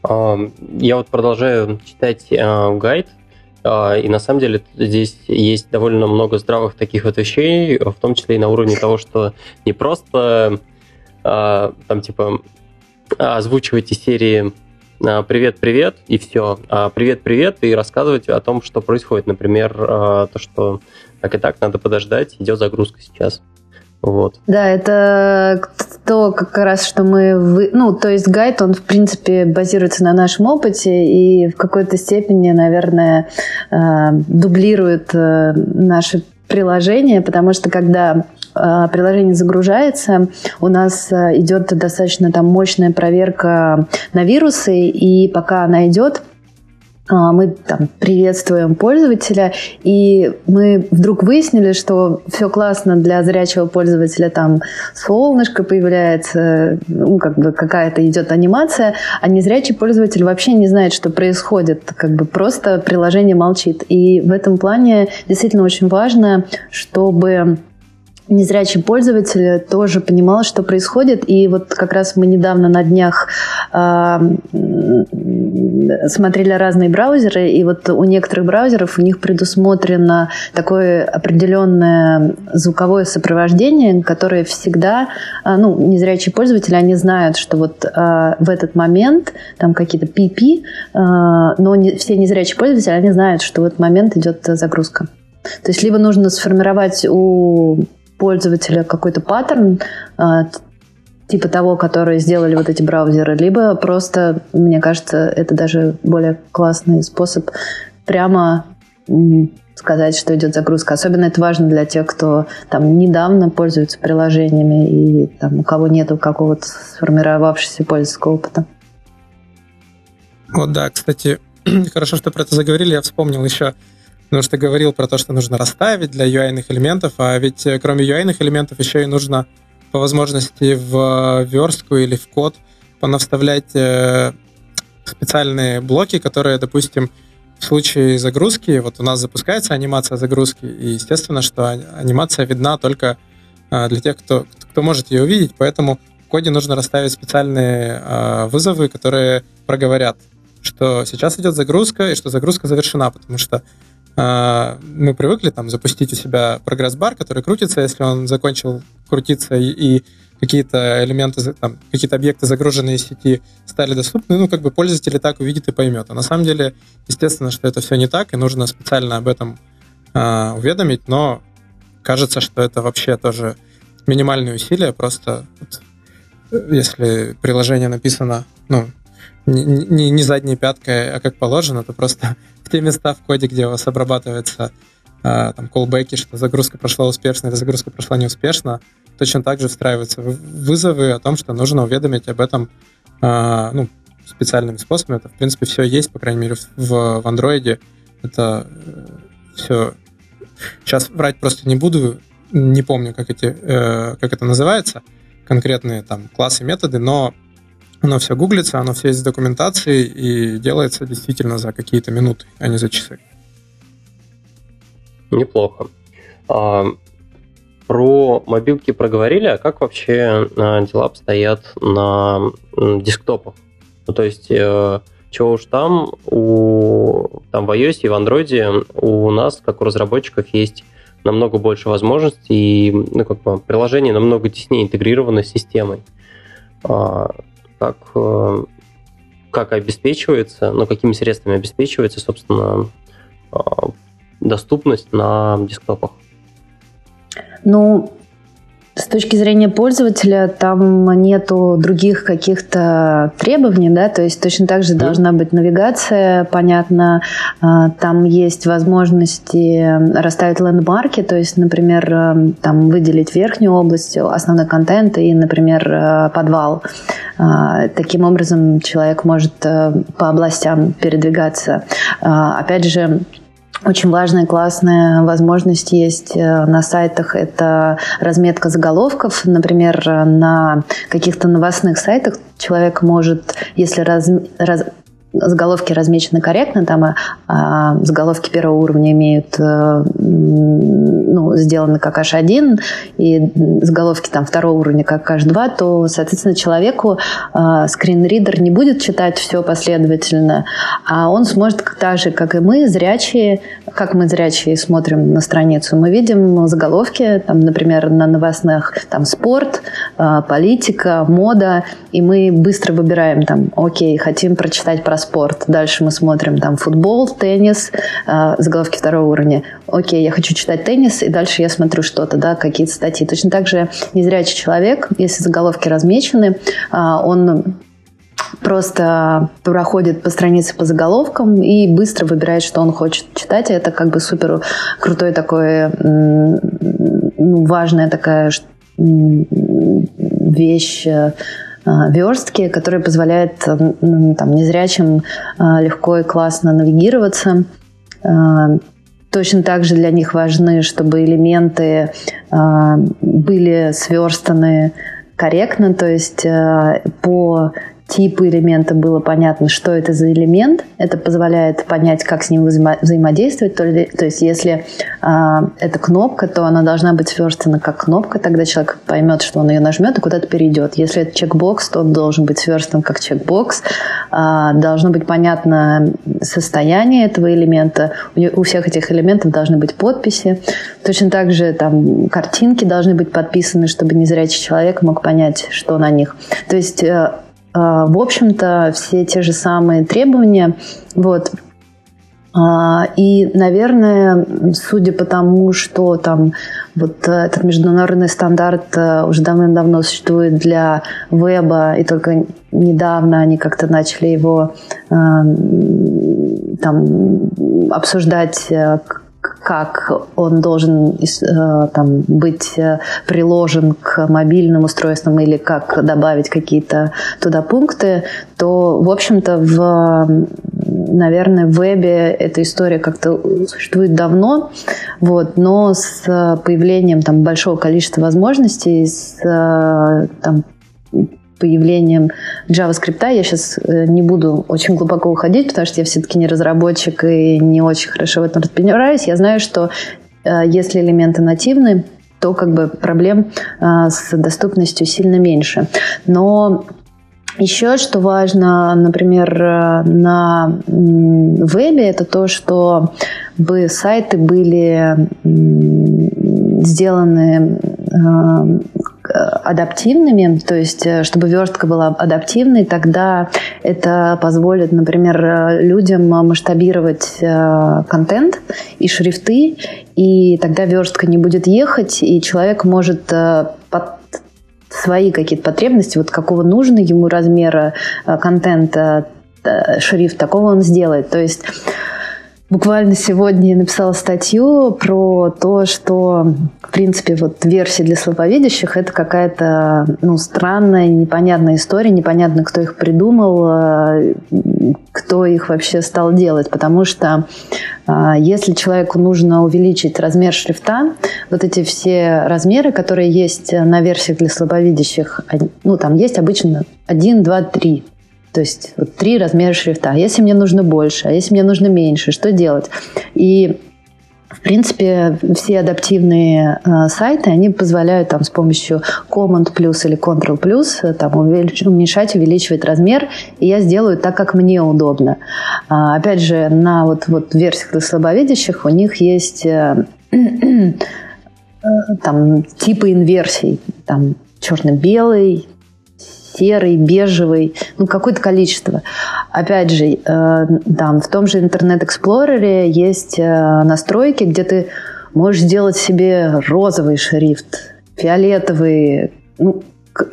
Я вот продолжаю читать э, гайд, а, и на самом деле здесь есть довольно много здравых таких вот вещей, в том числе и на уровне того, что не просто а, там типа озвучивать из серии «Привет-привет» и все. «Привет-привет» и рассказывать о том, что происходит. Например, а, то, что так и так надо подождать, идет загрузка сейчас. Вот. Да, это то как раз, что мы... Вы... Ну, то есть гайд, он, в принципе, базируется на нашем опыте и в какой-то степени, наверное, а, дублирует э, наши приложения, потому что когда приложение загружается, у нас э, идет достаточно там мощная проверка на вирусы, и пока она идет, а, мы там приветствуем пользователя, и мы вдруг выяснили, что все классно для зрячего пользователя, там солнышко появляется, ну, как бы какая-то идет анимация, а незрячий пользователь вообще не знает, что происходит, как бы просто приложение молчит. И в этом плане действительно очень важно, чтобы незрячий пользователь тоже понимал, что происходит. И вот как раз мы недавно на днях э, смотрели разные браузеры, и вот у некоторых браузеров у них предусмотрено такое определенное звуковое сопровождение, которое всегда, э, ну, незрячие пользователи, они знают, что вот э, в этот момент там какие-то пипи, э, но не, все незрячие пользователи, они знают, что в этот момент идет загрузка. То есть либо нужно сформировать у пользователя какой-то паттерн, а, типа того, который сделали вот эти браузеры, либо просто, мне кажется, это даже более классный способ прямо сказать, что идет загрузка. Особенно это важно для тех, кто там недавно пользуется приложениями и там, у кого нету какого-то сформировавшегося пользовательского опыта. Вот да, кстати, хорошо, что про это заговорили. Я вспомнил еще Потому что говорил про то, что нужно расставить для UI элементов, а ведь э, кроме UI элементов еще и нужно по возможности в верстку или в код понавставлять э, специальные блоки, которые, допустим, в случае загрузки, вот у нас запускается анимация загрузки, и естественно, что анимация видна только э, для тех, кто, кто может ее увидеть, поэтому в коде нужно расставить специальные вызовы, которые проговорят, что сейчас идет загрузка и что загрузка завершена, потому что мы привыкли там запустить у себя прогресс-бар, который крутится, если он закончил крутиться и, и какие-то элементы, там, какие-то объекты, загруженные из сети, стали доступны, ну, как бы пользователь так увидит и поймет. А на самом деле, естественно, что это все не так, и нужно специально об этом э, уведомить, но кажется, что это вообще тоже минимальные усилия, просто вот, если приложение написано, ну, не, не, не задней пяткой, а как положено, то просто те места в коде, где у вас обрабатывается а, там колбеки, что загрузка прошла успешно или загрузка прошла неуспешно, точно так же встраиваются вызовы о том, что нужно уведомить об этом а, ну, специальными способами. Это, в принципе, все есть, по крайней мере, в, в Android. Это э, все... Сейчас врать просто не буду, не помню, как, эти, э, как это называется, конкретные там классы, методы, но оно все гуглится, оно все есть в документации и делается действительно за какие-то минуты, а не за часы. Неплохо. А, про мобилки проговорили, а как вообще а, дела обстоят на десктопах? Ну, то есть, э, чего уж там, у, там в iOS и в Android у нас, как у разработчиков, есть намного больше возможностей, и ну, как бы, приложение намного теснее интегрировано с системой. А, как, э, как обеспечивается, ну, какими средствами обеспечивается, собственно, э, доступность на десктопах? Ну, с точки зрения пользователя там нету других каких-то требований, да, то есть точно так же должна быть навигация, понятно, а, там есть возможности расставить лендмарки, то есть, например, э, там выделить верхнюю область, основной контент и, например, э, подвал. А, таким образом человек может э, по областям передвигаться. А, опять же, очень важная, классная возможность есть э, на сайтах. Это разметка заголовков. Например, на каких-то новостных сайтах человек может, если раз, раз, заголовки размечены корректно, там а, а, заголовки первого уровня имеют, а, ну, сделаны как H1, и заголовки там второго уровня как H2, то, соответственно, человеку а, скринридер не будет читать все последовательно, а он сможет так же, как и мы, зрячие, как мы зрячие смотрим на страницу, мы видим заголовки, там, например, на новостных, там, спорт, а, политика, мода, и мы быстро выбираем там, окей, хотим прочитать про спорт. Дальше мы смотрим там футбол, теннис, э, заголовки второго уровня. Окей, я хочу читать теннис, и дальше я смотрю что-то, да, какие-то статьи. Точно так же незрячий человек, если заголовки размечены, э, он просто проходит по странице по заголовкам и быстро выбирает, что он хочет читать. Это как бы супер крутой такой, ну, важная такая вещь, э, верстки, которые позволяют там, незрячим легко и классно навигироваться. Точно так же для них важны, чтобы элементы были сверстаны корректно, то есть по типы элемента было понятно, что это за элемент. Это позволяет понять, как с ним взаимо- взаимодействовать. То, ли, то есть, если э, это кнопка, то она должна быть сверстана как кнопка, тогда человек поймет, что он ее нажмет и куда-то перейдет. Если это чекбокс, то он должен быть сверстан как чекбокс. Э, должно быть понятно состояние этого элемента. У, у всех этих элементов должны быть подписи. Точно так же там картинки должны быть подписаны, чтобы незрячий человек мог понять, что на них. То есть э, в общем-то, все те же самые требования. Вот. А, и, наверное, судя по тому, что там вот этот международный стандарт э, уже давным-давно существует для веба, и только недавно они как-то начали его э, там обсуждать э, как он должен э, там, быть э, приложен к мобильным устройствам или как добавить какие-то туда пункты, то, в общем-то, в, наверное, в вебе эта история как-то существует давно, вот, но с появлением там, большого количества возможностей, с э, там, появлением JavaScript. Я сейчас э, не буду очень глубоко уходить, потому что я все-таки не разработчик и не очень хорошо в этом разбираюсь. Я знаю, что э, если элементы нативны, то как бы проблем э, с доступностью сильно меньше. Но еще что важно, например, на вебе, это то, что бы сайты были сделаны адаптивными, то есть э, чтобы верстка была адаптивной, тогда это позволит, например, людям масштабировать э, контент и шрифты, и тогда верстка не будет ехать, и человек может э, под свои какие-то потребности, вот какого нужно ему размера контента, шрифт, такого он сделает. То есть Буквально сегодня я написала статью про то, что, в принципе, вот версии для слабовидящих – это какая-то ну, странная, непонятная история, непонятно, кто их придумал, э, кто их вообще стал делать. Потому что э, если человеку нужно увеличить размер шрифта, вот эти все размеры, которые есть на версиях для слабовидящих, ну, там есть обычно 1, 2, 3 то есть вот три размера шрифта. Если мне нужно больше, а если мне нужно меньше, что делать? И в принципе, все адаптивные э, сайты, они позволяют там с помощью Command плюс или Ctrl плюс э, там увелич, уменьшать, увеличивать размер, и я сделаю так, как мне удобно. А, опять же, на вот, вот версиях для слабовидящих у них есть э, э, там типы инверсий, там черно-белый, серый, бежевый, ну, какое-то количество. Опять же, э, там, в том же Explorer есть э, настройки, где ты можешь сделать себе розовый шрифт, фиолетовые ну,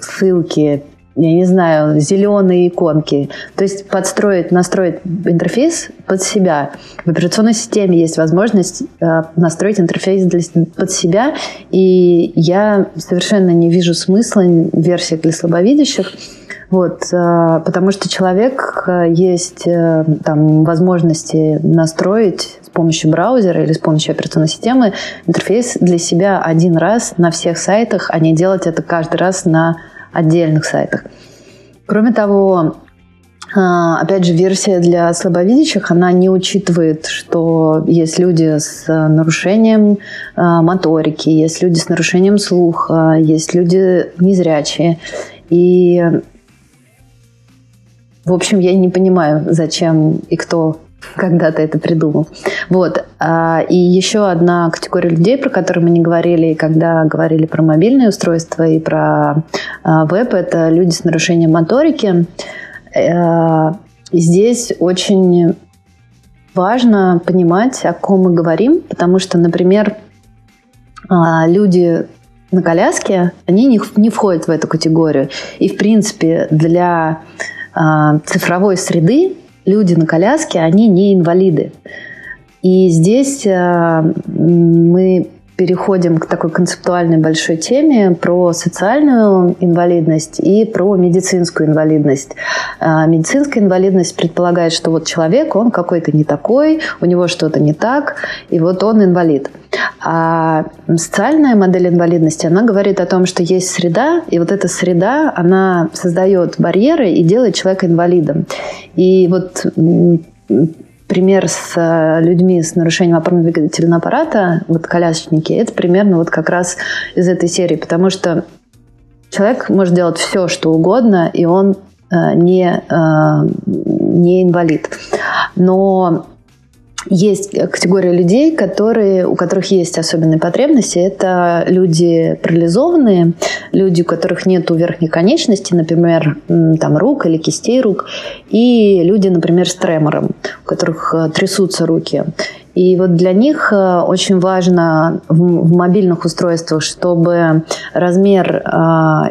ссылки, я не знаю, зеленые иконки. То есть подстроить, настроить интерфейс под себя. В операционной системе есть возможность э, настроить интерфейс для, под себя, и я совершенно не вижу смысла в версиях для слабовидящих, вот, э, потому что человек э, есть там возможности настроить с помощью браузера или с помощью операционной системы интерфейс для себя один раз на всех сайтах, а не делать это каждый раз на отдельных сайтах. Кроме того, а, Опять же, версия для слабовидящих, она не учитывает, что есть люди с нарушением а, моторики, есть люди с нарушением слуха, есть люди незрячие. И, в общем, я не понимаю, зачем и кто когда-то это придумал. Вот. А, и еще одна категория людей, про которую мы не говорили, когда говорили про мобильные устройства и про а, веб, это люди с нарушением моторики. Э, здесь очень важно понимать, о ком мы говорим, потому что, например, а, люди на коляске, они не, не входят в эту категорию. И, в принципе, для цифровой среды люди на коляске, они не инвалиды. И здесь э, мы переходим к такой концептуальной большой теме про социальную инвалидность и про медицинскую инвалидность. А, медицинская инвалидность предполагает, что вот человек, он какой-то не такой, у него что-то не так, и вот он инвалид. А социальная модель инвалидности, она говорит о том, что есть среда, и вот эта среда, она создает барьеры и делает человека инвалидом. И вот пример с э, людьми с нарушением опорно-двигательного аппарата, вот колясочники, это примерно вот как раз из этой серии, потому что человек может делать все, что угодно, и он э, не, э, не инвалид. Но есть категория людей, которые, у которых есть особенные потребности. Это люди парализованные, люди, у которых нет верхней конечности, например, там, рук или кистей рук, и люди, например, с тремором, у которых э, трясутся руки. И вот для них э, очень важно в, мобильных устройствах, чтобы размер э,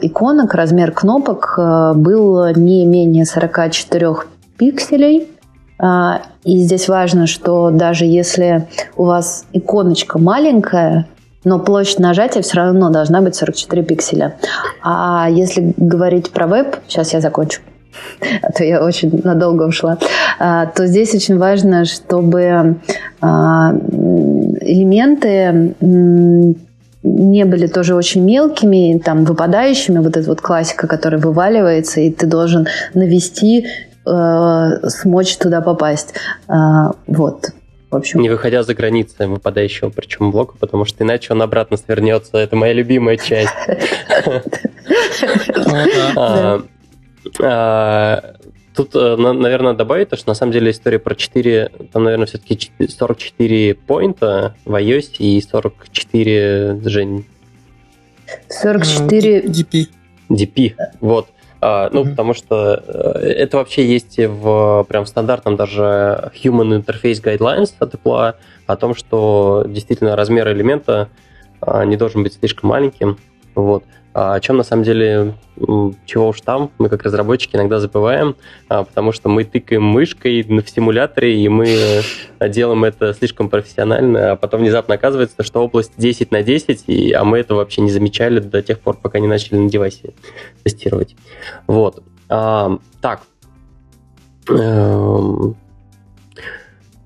иконок, размер кнопок э, был не менее 44 пикселей, и здесь важно, что даже если у вас иконочка маленькая, но площадь нажатия все равно должна быть 44 пикселя. А если говорить про веб, сейчас я закончу, а то я очень надолго ушла, а, то здесь очень важно, чтобы а, элементы не были тоже очень мелкими, там, выпадающими, вот эта вот классика, которая вываливается, и ты должен навести э, смочь туда попасть. Э, вот. В общем. Не выходя за границы выпадающего причем блока, потому что иначе он обратно свернется. Это моя любимая часть. А, а, тут, э, наверное, добавить то, что на самом деле история про 4, там, наверное, все-таки 44 поинта в iOS и 44, Жень. 44... DP. DP, вот. А, ну, mm-hmm. потому что э, это вообще есть в прям стандартном даже Human Interface Guidelines от Apple о том, что действительно размер элемента а, не должен быть слишком маленьким. Вот. А о чем на самом деле, чего уж там, мы как разработчики иногда забываем, а, потому что мы тыкаем мышкой в симуляторе, и мы э, делаем это слишком профессионально, а потом внезапно оказывается, что область 10 на 10, и, а мы это вообще не замечали до тех пор, пока не начали на девайсе тестировать. Вот. А, так. Эм,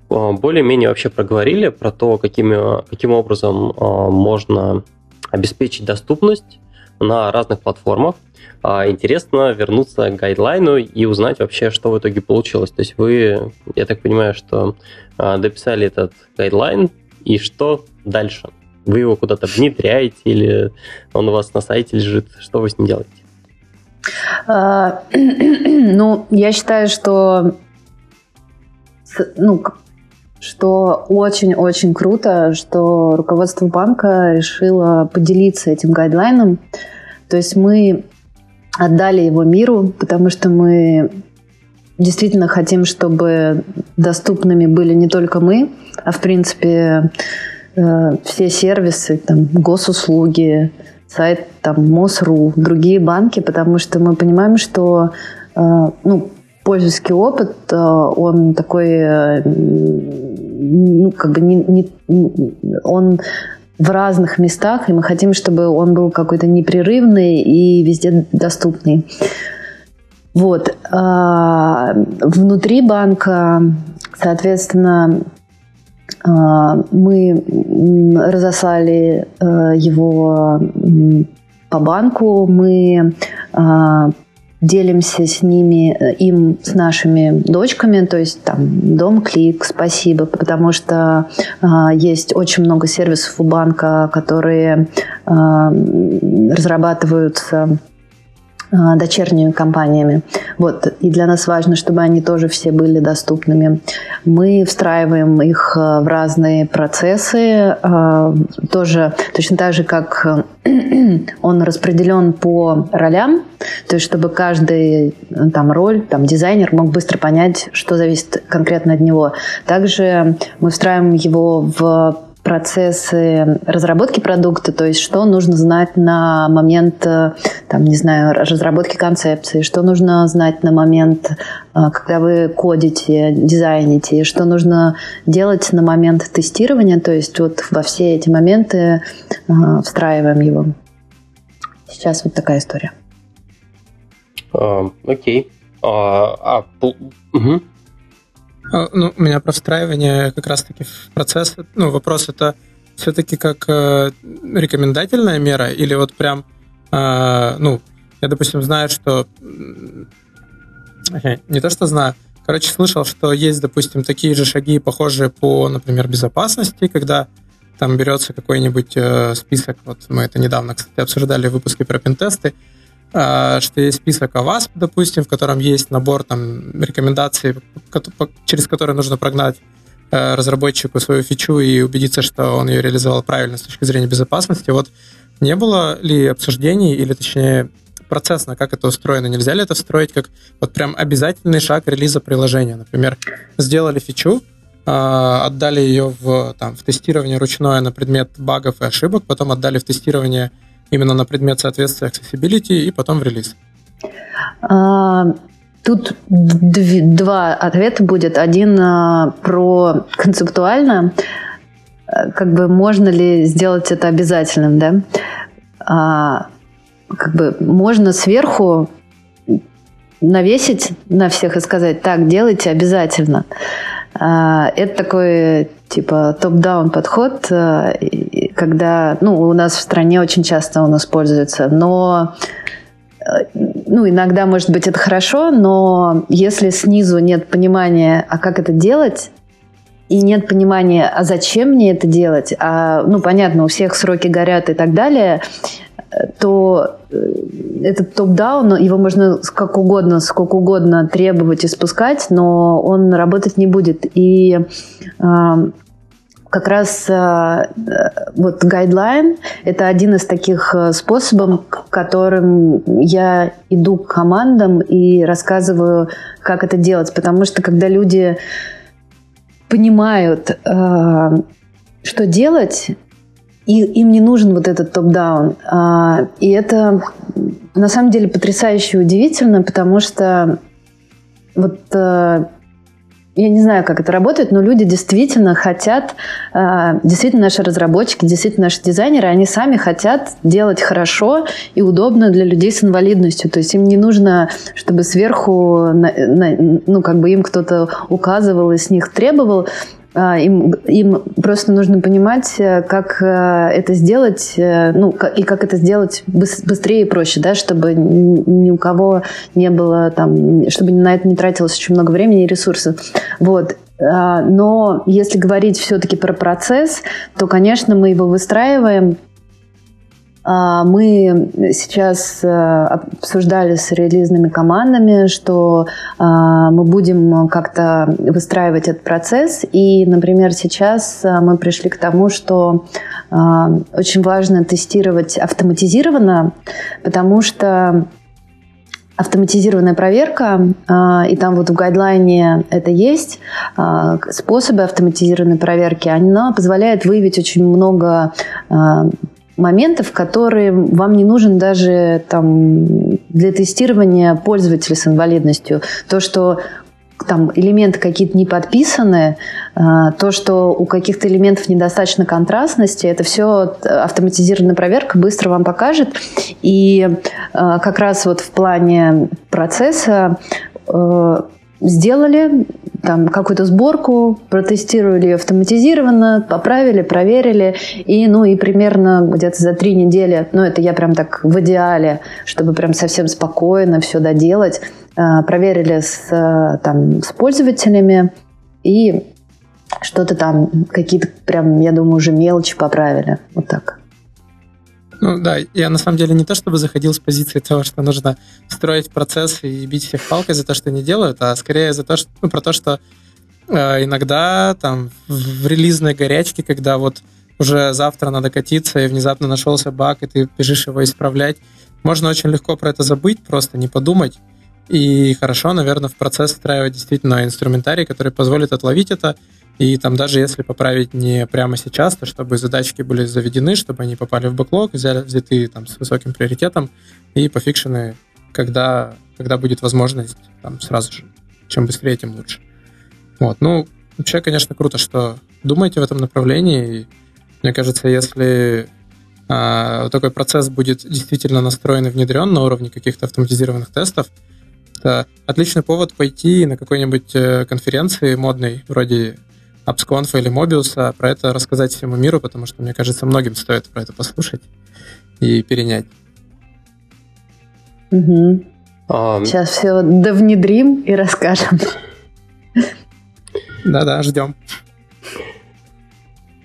более-менее вообще проговорили про то, какими, каким образом можно обеспечить доступность на разных платформах. А, интересно вернуться к гайдлайну и узнать вообще, что в итоге получилось. То есть вы, я так понимаю, что а, дописали этот гайдлайн, и что дальше? Вы его куда-то внедряете или он у вас на сайте лежит? Что вы с ним делаете? А, ну, я считаю, что ну, что очень-очень круто, что руководство банка решило поделиться этим гайдлайном. То есть мы отдали его миру, потому что мы действительно хотим, чтобы доступными были не только мы, а в принципе э, все сервисы, там, госуслуги, сайт там, МОСРУ, другие банки, потому что мы понимаем, что э, ну, пользовательский опыт, э, он такой ну, как бы не, не, он в разных местах, и мы хотим, чтобы он был какой-то непрерывный и везде доступный. Вот. А, внутри банка, соответственно, а, мы разослали а, его по банку, мы делимся с ними, э, им, с нашими дочками, то есть там Дом Клик, спасибо, потому что э, есть очень много сервисов у банка, которые э, разрабатываются дочерними компаниями. Вот. И для нас важно, чтобы они тоже все были доступными. Мы встраиваем их а, в разные процессы, а, тоже точно так же, как он распределен по ролям, то есть чтобы каждый там роль, там дизайнер мог быстро понять, что зависит конкретно от него. Также мы встраиваем его в процессы разработки продукта, то есть что нужно знать на момент, э, там, не знаю, разработки концепции, что нужно знать на момент, э, когда вы кодите, дизайните, что нужно делать на момент тестирования, то есть вот во все эти моменты встраиваем его. Сейчас вот такая история. Uh, окей. Uh, а, угу. А, ну, у меня про встраивание как раз-таки в процесс. Ну, вопрос это все-таки как э, рекомендательная мера или вот прям, э, ну, я, допустим, знаю, что... Не то, что знаю, короче, слышал, что есть, допустим, такие же шаги, похожие по, например, безопасности, когда там берется какой-нибудь э, список, вот мы это недавно, кстати, обсуждали в выпуске про пентесты, что есть список ОВАСП, допустим, в котором есть набор там, рекомендаций, через которые нужно прогнать э, разработчику свою фичу и убедиться, что он ее реализовал правильно с точки зрения безопасности. Вот не было ли обсуждений, или точнее процессно, как это устроено? Нельзя ли это встроить как вот прям обязательный шаг релиза приложения? Например, сделали фичу, а, отдали ее в, там, в тестирование ручное на предмет багов и ошибок, потом отдали в тестирование именно на предмет соответствия accessibility и потом в релиз? А, тут два ответа будет. Один а, про концептуально, а, как бы можно ли сделать это обязательным, да? Как бы можно сверху навесить на всех и сказать, так, делайте обязательно. Это такой типа топ-даун подход, когда, ну, у нас в стране очень часто он используется, но э, ну, иногда, может быть, это хорошо, но если снизу нет понимания, а как это делать, и нет понимания, а зачем мне это делать, а, ну, понятно, у всех сроки горят и так далее, то э, этот топ-даун, его можно как угодно, сколько угодно требовать и спускать, но он работать не будет. И э, как раз э, вот гайдлайн – это один из таких э, способов, которым я иду к командам и рассказываю, как это делать. Потому что когда люди понимают, э, что делать, и им не нужен вот этот топ-даун. И это на самом деле потрясающе удивительно, потому что вот я не знаю, как это работает, но люди действительно хотят, а, действительно наши разработчики, действительно наши дизайнеры, они сами хотят делать хорошо и удобно для людей с инвалидностью. То есть им не нужно, чтобы сверху, ну, как бы им кто-то указывал и с них требовал. А, им, им просто нужно понимать, э, как э, это сделать, э, ну, и как это сделать быстрее и проще, да, чтобы ни у кого не было там, чтобы на это не тратилось очень много времени и ресурсов. Вот. А, но если говорить все-таки про процесс, то, конечно, мы его выстраиваем мы сейчас э, обсуждали с релизными командами, что а, мы будем как-то выстраивать этот процесс. И, например, сейчас э, мы пришли к тому, что а, очень важно тестировать автоматизированно, потому что автоматизированная проверка, и там вот в гайдлайне это есть, способы автоматизированной проверки, она позволяет выявить очень много моментов, которые вам не нужен даже там, для тестирования пользователя с инвалидностью. То, что там элементы какие-то не подписаны, а, то, что у каких-то элементов недостаточно контрастности, это все автоматизированная проверка быстро вам покажет. И а, как раз вот в плане процесса э, сделали там какую-то сборку, протестировали ее автоматизированно, поправили, проверили, и, ну, и примерно где-то за три недели, ну, это я прям так в идеале, чтобы прям совсем спокойно все доделать, а, проверили с, там, с пользователями и что-то там, какие-то прям, я думаю, уже мелочи поправили. Вот так. Ну да, я на самом деле не то чтобы заходил с позиции того, что нужно строить процесс и бить всех палкой за то, что не делают, а скорее за то, что, ну, про то, что э, иногда там в релизной горячке, когда вот уже завтра надо катиться, и внезапно нашелся баг, и ты бежишь его исправлять, можно очень легко про это забыть, просто не подумать. И хорошо, наверное, в процесс встраивать действительно инструментарий, который позволит отловить это, И там даже если поправить не прямо сейчас, то чтобы задачки были заведены, чтобы они попали в бэклог, взяли, взяты там с высоким приоритетом и пофикшены, когда, когда будет возможность там сразу же. Чем быстрее, тем лучше. Вот. Ну, вообще, конечно, круто, что думаете в этом направлении. И мне кажется, если а, такой процесс будет действительно настроен и внедрен на уровне каких-то автоматизированных тестов, это отличный повод пойти на какой-нибудь э, конференции модной, вроде AppsConf или Mobius, про это рассказать всему миру, потому что, мне кажется, многим стоит про это послушать и перенять. Угу. Um... Сейчас все довнедрим и расскажем. Да-да, ждем.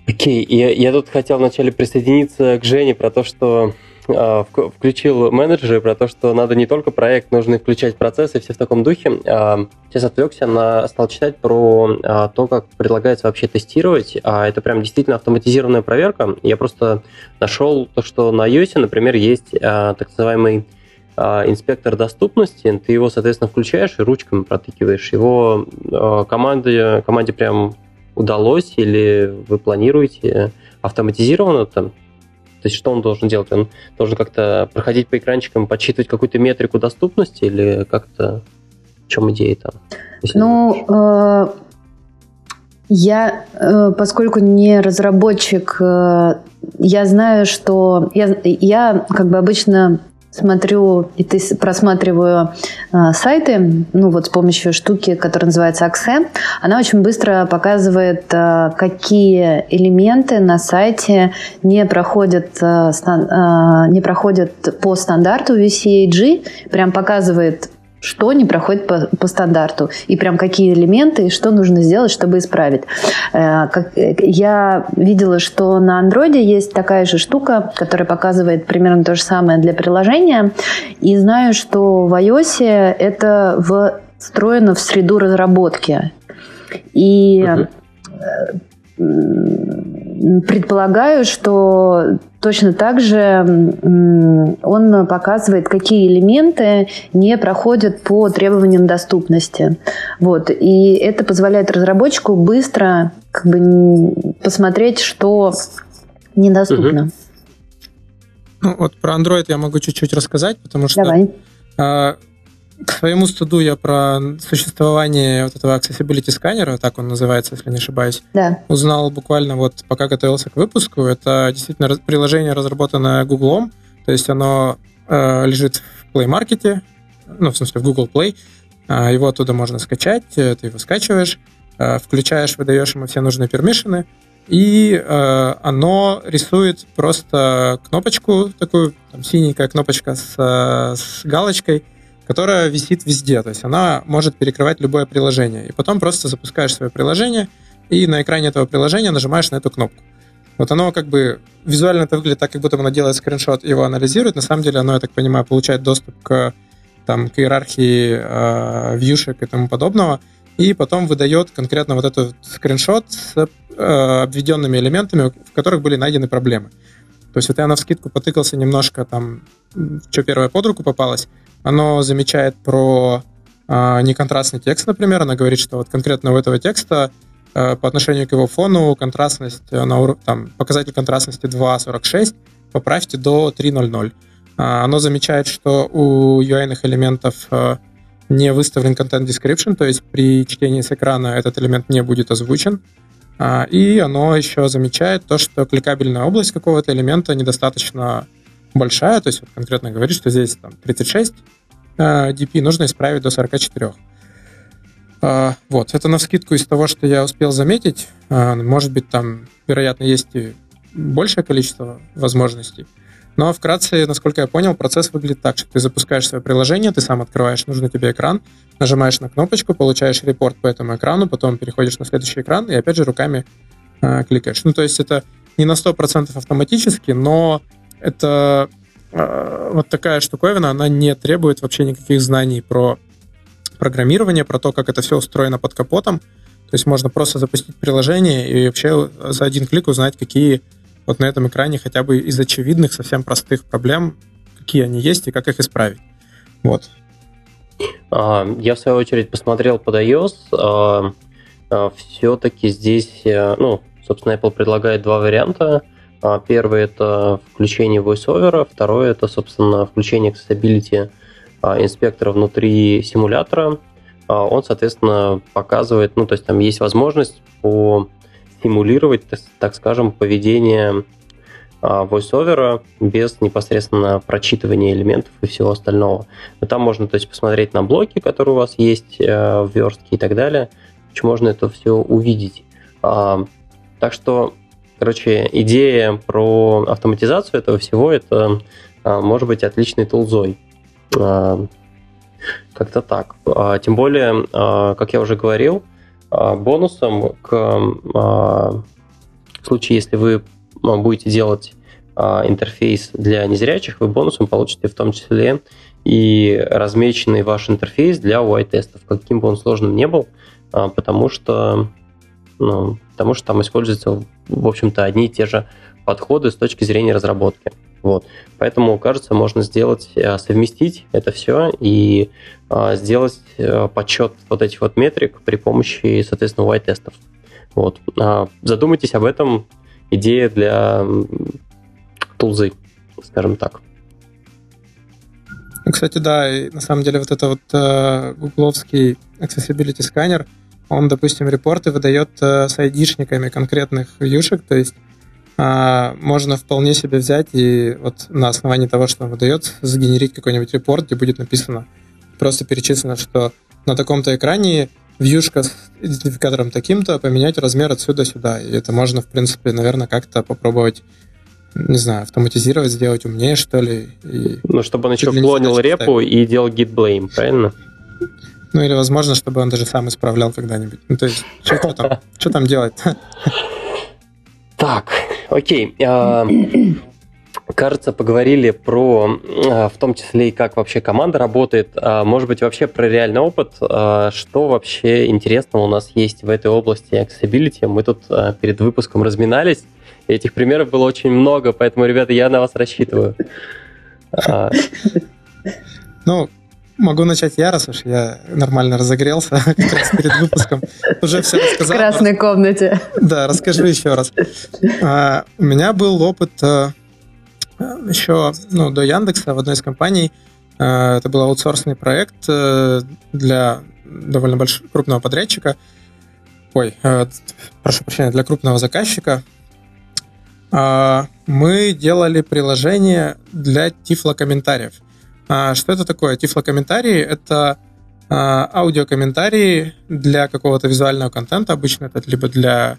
Окей, okay. я, я тут хотел вначале присоединиться к Жене про то, что включил менеджеры, про то, что надо не только проект, нужно включать процессы, все в таком духе. Э, сейчас отвлекся, на, стал читать про э, то, как предлагается вообще тестировать. А это прям действительно автоматизированная проверка. Я просто нашел то, что на iOS, например, есть так называемый инспектор доступности, ты его, соответственно, включаешь и ручками протыкиваешь. Его команде, команде прям удалось или вы планируете автоматизированно там? То есть что он должен делать? Он должен как-то проходить по экранчикам, подсчитывать какую-то метрику доступности или как-то в чем идея там? Ну, э, я, э, поскольку не разработчик, э, я знаю, что я, я как бы обычно смотрю и ты просматриваю э, сайты, ну вот с помощью штуки, которая называется Axe, она очень быстро показывает, э, какие элементы на сайте не проходят, э, стан, э, не проходят по стандарту VCAG, прям показывает что не проходит по, по стандарту, и прям какие элементы, и что нужно сделать, чтобы исправить. Э, э, я видела, что на андроиде есть такая же штука, которая показывает примерно то же самое для приложения, и знаю, что в iOS это встроено в среду разработки. И uh-huh предполагаю, что точно так же он показывает, какие элементы не проходят по требованиям доступности. Вот. И это позволяет разработчику быстро как бы, посмотреть, что недоступно. Угу. Ну, вот про Android я могу чуть-чуть рассказать, потому что Давай. К своему стыду я про существование вот этого accessibility сканера, так он называется, если не ошибаюсь, да. узнал буквально вот пока готовился к выпуску. Это действительно приложение, разработанное Google, то есть оно э, лежит в Play Market, ну, в смысле, в Google Play. Э, его оттуда можно скачать, ты его скачиваешь, э, включаешь, выдаешь ему все нужные пермишины, и э, оно рисует просто кнопочку, такую там, синенькая кнопочка с, с галочкой, которая висит везде. То есть она может перекрывать любое приложение. И потом просто запускаешь свое приложение, и на экране этого приложения нажимаешь на эту кнопку. Вот оно как бы визуально это выглядит так, как будто оно делает скриншот, его анализирует. На самом деле оно, я так понимаю, получает доступ к, там, к иерархии э, вьюшек и тому подобного, и потом выдает конкретно вот этот скриншот с э, обведенными элементами, в которых были найдены проблемы. То есть вот я на вскидку потыкался немножко там, что первое под руку попалось, оно замечает про э, неконтрастный текст, например. Она говорит, что вот конкретно у этого текста э, по отношению к его фону контрастность, э, на, там, показатель контрастности 2.46 поправьте до 3.00. А, оно замечает, что у UI элементов э, не выставлен content description, то есть при чтении с экрана этот элемент не будет озвучен. А, и оно еще замечает то, что кликабельная область какого-то элемента недостаточно большая, то есть вот конкретно говорит, что здесь там 36 э, DP нужно исправить до 44. Э, вот, это на скидку из того, что я успел заметить. Э, может быть, там, вероятно, есть и большее количество возможностей. Но вкратце, насколько я понял, процесс выглядит так, что ты запускаешь свое приложение, ты сам открываешь нужный тебе экран, нажимаешь на кнопочку, получаешь репорт по этому экрану, потом переходишь на следующий экран и опять же руками э, кликаешь. Ну, то есть это не на 100% автоматически, но это э, вот такая штуковина, она не требует вообще никаких знаний про программирование, про то, как это все устроено под капотом. То есть можно просто запустить приложение и вообще за один клик узнать, какие вот на этом экране хотя бы из очевидных, совсем простых проблем, какие они есть и как их исправить. Вот. А, я, в свою очередь, посмотрел под iOS. А, все-таки здесь, ну, собственно, Apple предлагает два варианта. Первый – это включение VoiceOver, второй – это, собственно, включение accessibility инспектора внутри симулятора. Он, соответственно, показывает, ну, то есть там есть возможность по симулировать, так скажем, поведение а, voiceover без непосредственно прочитывания элементов и всего остального. Но там можно то есть, посмотреть на блоки, которые у вас есть э, в верстке и так далее. Можно это все увидеть. А, так что, короче, идея про автоматизацию этого всего, это а, может быть отличной тулзой. Как-то так. Тем более, как я уже говорил, бонусом к в случае, если вы будете делать а, интерфейс для незрячих, вы бонусом получите в том числе и размеченный ваш интерфейс для UI-тестов, каким бы он сложным не был, а, потому что, ну, потому что там используются, в общем-то, одни и те же подходы с точки зрения разработки. Вот. Поэтому, кажется, можно сделать, а, совместить это все и сделать подсчет вот этих вот метрик при помощи, соответственно, UI-тестов. Вот. Задумайтесь об этом, идея для тулзы, скажем так. Ну, кстати, да, и на самом деле вот это вот э, гугловский accessibility сканер, он, допустим, репорты выдает э, с айдишниками конкретных юшек, то есть э, можно вполне себе взять и вот на основании того, что он выдает, сгенерить какой-нибудь репорт, где будет написано, просто перечислено, что на таком-то экране вьюшка с идентификатором таким-то, поменять размер отсюда сюда. И это можно, в принципе, наверное, как-то попробовать не знаю, автоматизировать, сделать умнее, что ли. И ну, чтобы он еще клонил репу ставить. и делал git blame, правильно? Ну, или, возможно, чтобы он даже сам исправлял когда-нибудь. Ну, то есть, что там, что там делать? Так, окей. А, кажется, поговорили про, а, в том числе и как вообще команда работает, а, может быть, вообще про реальный опыт, что вообще интересного у нас есть в этой области accessibility. Мы тут перед выпуском разминались, этих примеров было очень много, поэтому, ребята, я на вас рассчитываю. Ну, Могу начать я, раз уж я нормально разогрелся как раз перед выпуском. Уже все рассказал. В красной комнате. Да, расскажу еще раз. У меня был опыт еще ну, до Яндекса в одной из компаний. Э, это был аутсорсный проект э, для довольно большого, крупного подрядчика. Ой, э, прошу прощения, для крупного заказчика. Мы делали приложение для тифлокомментариев. Что это такое? Тифлокомментарии — это аудиокомментарии для какого-то визуального контента. Обычно это либо для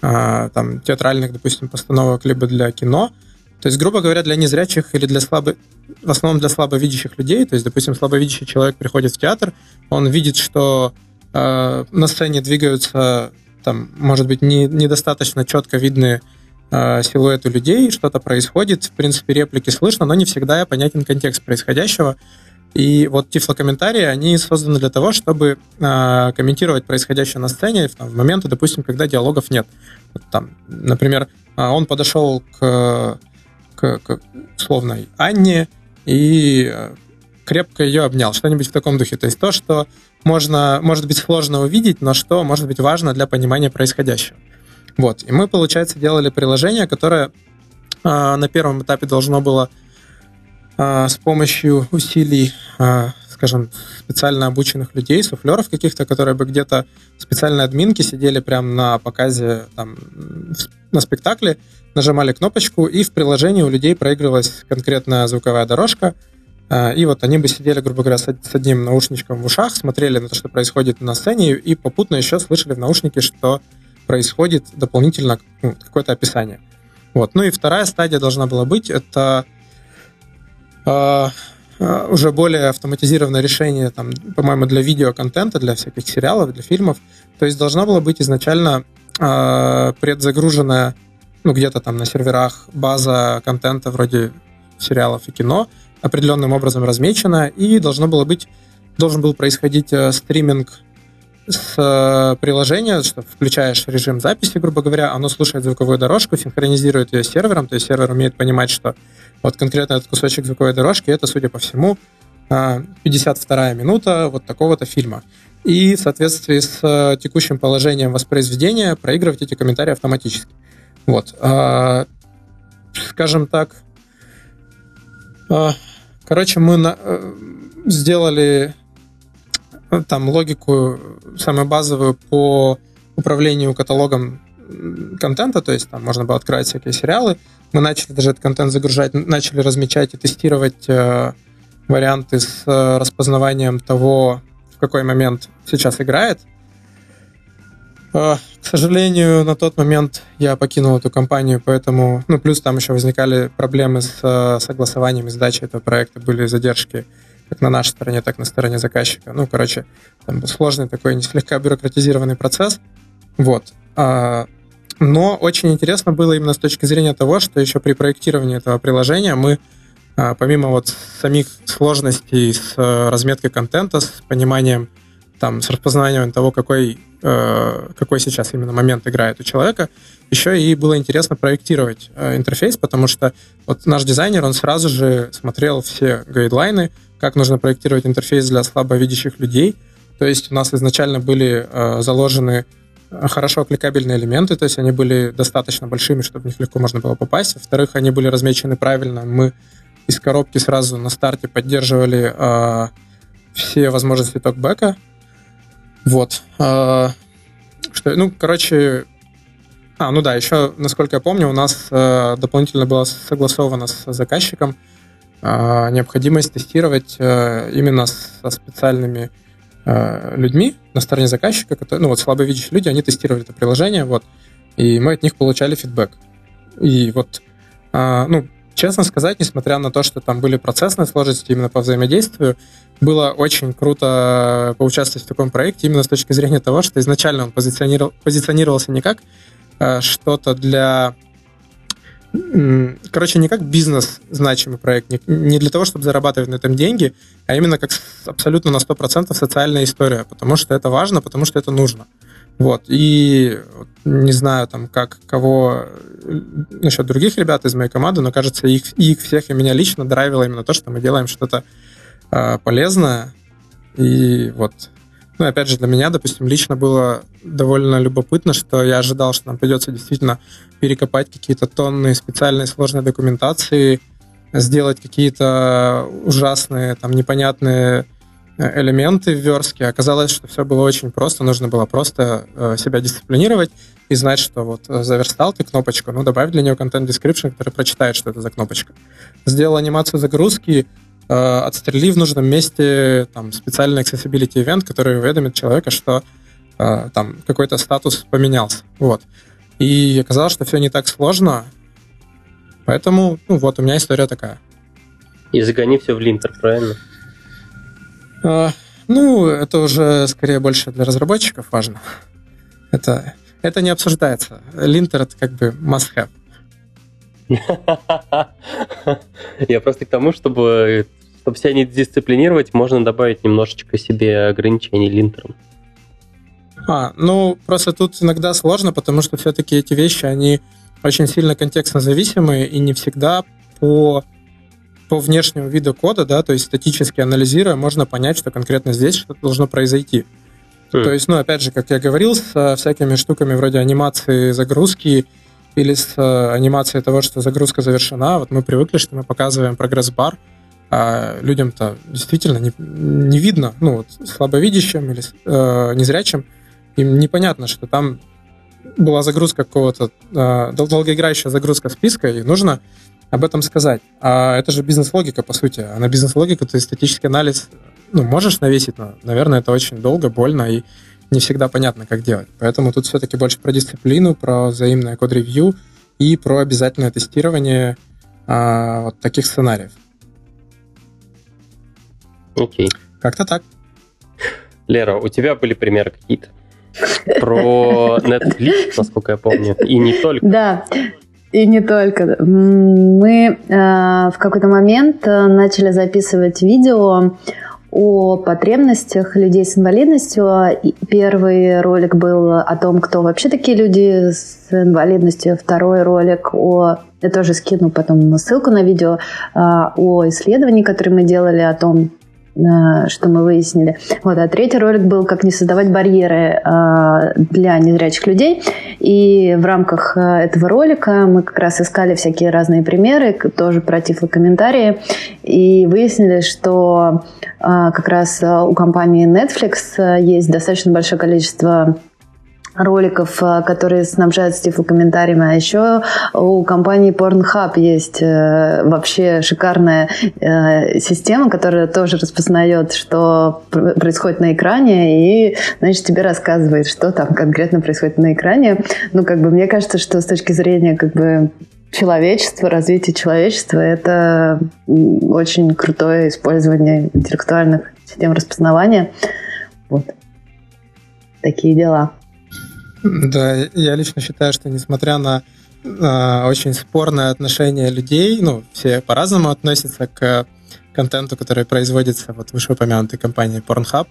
там, театральных, допустим, постановок, либо для кино — то есть, грубо говоря, для незрячих или для слабо... в основном для слабовидящих людей, то есть, допустим, слабовидящий человек приходит в театр, он видит, что э, на сцене двигаются, там, может быть, не, недостаточно четко видны э, силуэты людей, что-то происходит, в принципе, реплики слышно, но не всегда понятен контекст происходящего. И вот тифлокомментарии, они созданы для того, чтобы э, комментировать происходящее на сцене там, в моменты, допустим, когда диалогов нет. Вот, там, например, он подошел к к, к условной Анне и э, крепко ее обнял, что-нибудь в таком духе. То есть то, что можно, может быть сложно увидеть, но что может быть важно для понимания происходящего. Вот. И мы, получается, делали приложение, которое э, на первом этапе должно было э, с помощью усилий, э, скажем, специально обученных людей, суфлеров каких-то, которые бы где-то специальные админки сидели прямо на показе там, на спектакле, нажимали кнопочку, и в приложении у людей проигрывалась конкретная звуковая дорожка, и вот они бы сидели, грубо говоря, с одним наушничком в ушах, смотрели на то, что происходит на сцене, и попутно еще слышали в наушнике, что происходит дополнительно ну, какое-то описание. Вот. Ну и вторая стадия должна была быть, это э, уже более автоматизированное решение, там, по-моему, для видеоконтента, для всяких сериалов, для фильмов. То есть должна была быть изначально э, предзагруженная ну, где-то там на серверах база контента вроде сериалов и кино определенным образом размечена, и должно было быть, должен был происходить э, стриминг с э, приложения, что включаешь режим записи, грубо говоря, оно слушает звуковую дорожку, синхронизирует ее с сервером, то есть сервер умеет понимать, что вот конкретно этот кусочек звуковой дорожки, это, судя по всему, 52 э, минута вот такого-то фильма. и в соответствии с э, текущим положением воспроизведения проигрывать эти комментарии автоматически. Вот. Скажем так, короче, мы сделали там логику самую базовую по управлению каталогом контента, то есть там можно было открывать всякие сериалы. Мы начали даже этот контент загружать, начали размечать и тестировать э, варианты с э, распознаванием того, в какой момент сейчас играет. Э, к сожалению, на тот момент я покинул эту компанию, поэтому, ну, плюс там еще возникали проблемы с э, согласованием и сдачей этого проекта, были задержки как на нашей стороне, так и на стороне заказчика. Ну, короче, там сложный такой, слегка бюрократизированный процесс. Вот. А, но очень интересно было именно с точки зрения того, что еще при проектировании этого приложения мы, а, помимо вот самих сложностей с э, разметкой контента, с пониманием, там, с распознанием того, какой, э, какой сейчас именно момент играет у человека, еще и было интересно проектировать э, интерфейс, потому что вот наш дизайнер, он сразу же смотрел все гайдлайны, как нужно проектировать интерфейс для слабовидящих людей. То есть у нас изначально были заложены хорошо кликабельные элементы, то есть они были достаточно большими, чтобы в них легко можно было попасть. Во-вторых, они были размечены правильно. Мы из коробки сразу на старте поддерживали э, все возможности токбека. Вот. Э, что, ну, короче, а, ну да, еще, насколько я помню, у нас э, дополнительно было согласовано с заказчиком э, необходимость тестировать э, именно со специальными Э, людьми на стороне заказчика, которые, ну вот слабовидящие люди, они тестировали это приложение, вот, и мы от них получали фидбэк. И вот, а, ну, честно сказать, несмотря на то, что там были процессные сложности именно по взаимодействию, было очень круто поучаствовать в таком проекте именно с точки зрения того, что изначально он позиционировал, позиционировался не как э, что-то для короче, не как бизнес значимый проект, не для того, чтобы зарабатывать на этом деньги, а именно как абсолютно на 100% социальная история, потому что это важно, потому что это нужно. Вот. И не знаю, там, как кого насчет других ребят из моей команды, но кажется, их, их всех и меня лично драйвило именно то, что мы делаем что-то э, полезное. И вот ну, опять же, для меня, допустим, лично было довольно любопытно, что я ожидал, что нам придется действительно перекопать какие-то тонны специальной сложной документации, сделать какие-то ужасные, там, непонятные э, элементы в верстке. Оказалось, что все было очень просто. Нужно было просто э, себя дисциплинировать и знать, что вот э, заверстал ты кнопочку, ну, добавь для нее контент description, который прочитает, что это за кнопочка. Сделал анимацию загрузки, отстрели в нужном месте там, специальный accessibility event, который уведомит человека, что э, там какой-то статус поменялся. Вот. И оказалось, что все не так сложно, поэтому, ну вот, у меня история такая. И загони все в линтер, правильно? А, ну, это уже скорее больше для разработчиков важно. Это, это не обсуждается. Линтер это как бы must-have. Я просто к тому, чтобы, чтобы себя не дисциплинировать, можно добавить немножечко себе ограничений линтером. А, ну, просто тут иногда сложно, потому что все-таки эти вещи, они очень сильно контекстно зависимые и не всегда по, по внешнему виду кода, да, то есть статически анализируя, можно понять, что конкретно здесь что-то должно произойти. Mm. То есть, ну, опять же, как я говорил, с всякими штуками вроде анимации, загрузки или с э, анимацией того, что загрузка завершена. Вот мы привыкли, что мы показываем прогресс-бар, а людям-то действительно не, не видно, ну вот слабовидящим или э, незрячим, им непонятно, что там была загрузка какого-то, э, долгоиграющая загрузка списка, и нужно об этом сказать. А это же бизнес-логика, по сути. А на бизнес-логику ты статический анализ ну, можешь навесить, но, наверное, это очень долго, больно, и не всегда понятно, как делать. Поэтому тут все-таки больше про дисциплину, про взаимное код-ревью и про обязательное тестирование а, вот таких сценариев. Окей. Как-то так. Лера, у тебя были примеры какие-то? Про Netflix, насколько я помню, и не только. Да, и не только. Мы э, в какой-то момент э, начали записывать видео о потребностях людей с инвалидностью. Первый ролик был о том, кто вообще такие люди с инвалидностью. Второй ролик о... Я тоже скину потом ссылку на видео а, о исследовании, которое мы делали о том, что мы выяснили. Вот, а третий ролик был «Как не создавать барьеры э, для незрячих людей». И в рамках э, этого ролика мы как раз искали всякие разные примеры, тоже про тифлокомментарии, и выяснили, что как раз у компании Netflix есть достаточно большое количество роликов, э, которые снабжают Стифу комментариями. А еще у компании Pornhub есть э, вообще шикарная э, система, которая тоже распознает, что происходит на экране, и, значит, тебе рассказывает, что там конкретно происходит на экране. Ну, как бы, мне кажется, что с точки зрения, как бы, человечества, развития человечества, это очень крутое использование интеллектуальных систем распознавания. Вот. Такие дела. Да, я лично считаю, что несмотря на э, очень спорное отношение людей, ну, все по-разному относятся к контенту, который производится вот вышеупомянутой компанией Pornhub,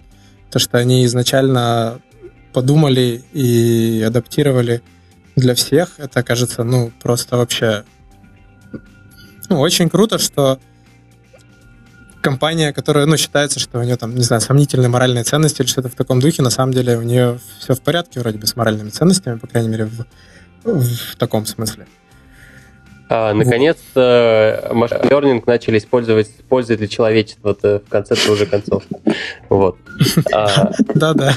то, что они изначально подумали и адаптировали для всех, это кажется, ну, просто вообще ну, очень круто, что компания, которая, ну, считается, что у нее там, не знаю, сомнительные моральные ценности или что-то в таком духе, на самом деле у нее все в порядке вроде бы с моральными ценностями, по крайней мере, в, в таком смысле. А, наконец-то машин learning начали использовать для человечества это в конце уже концов. Вот. А, Да-да.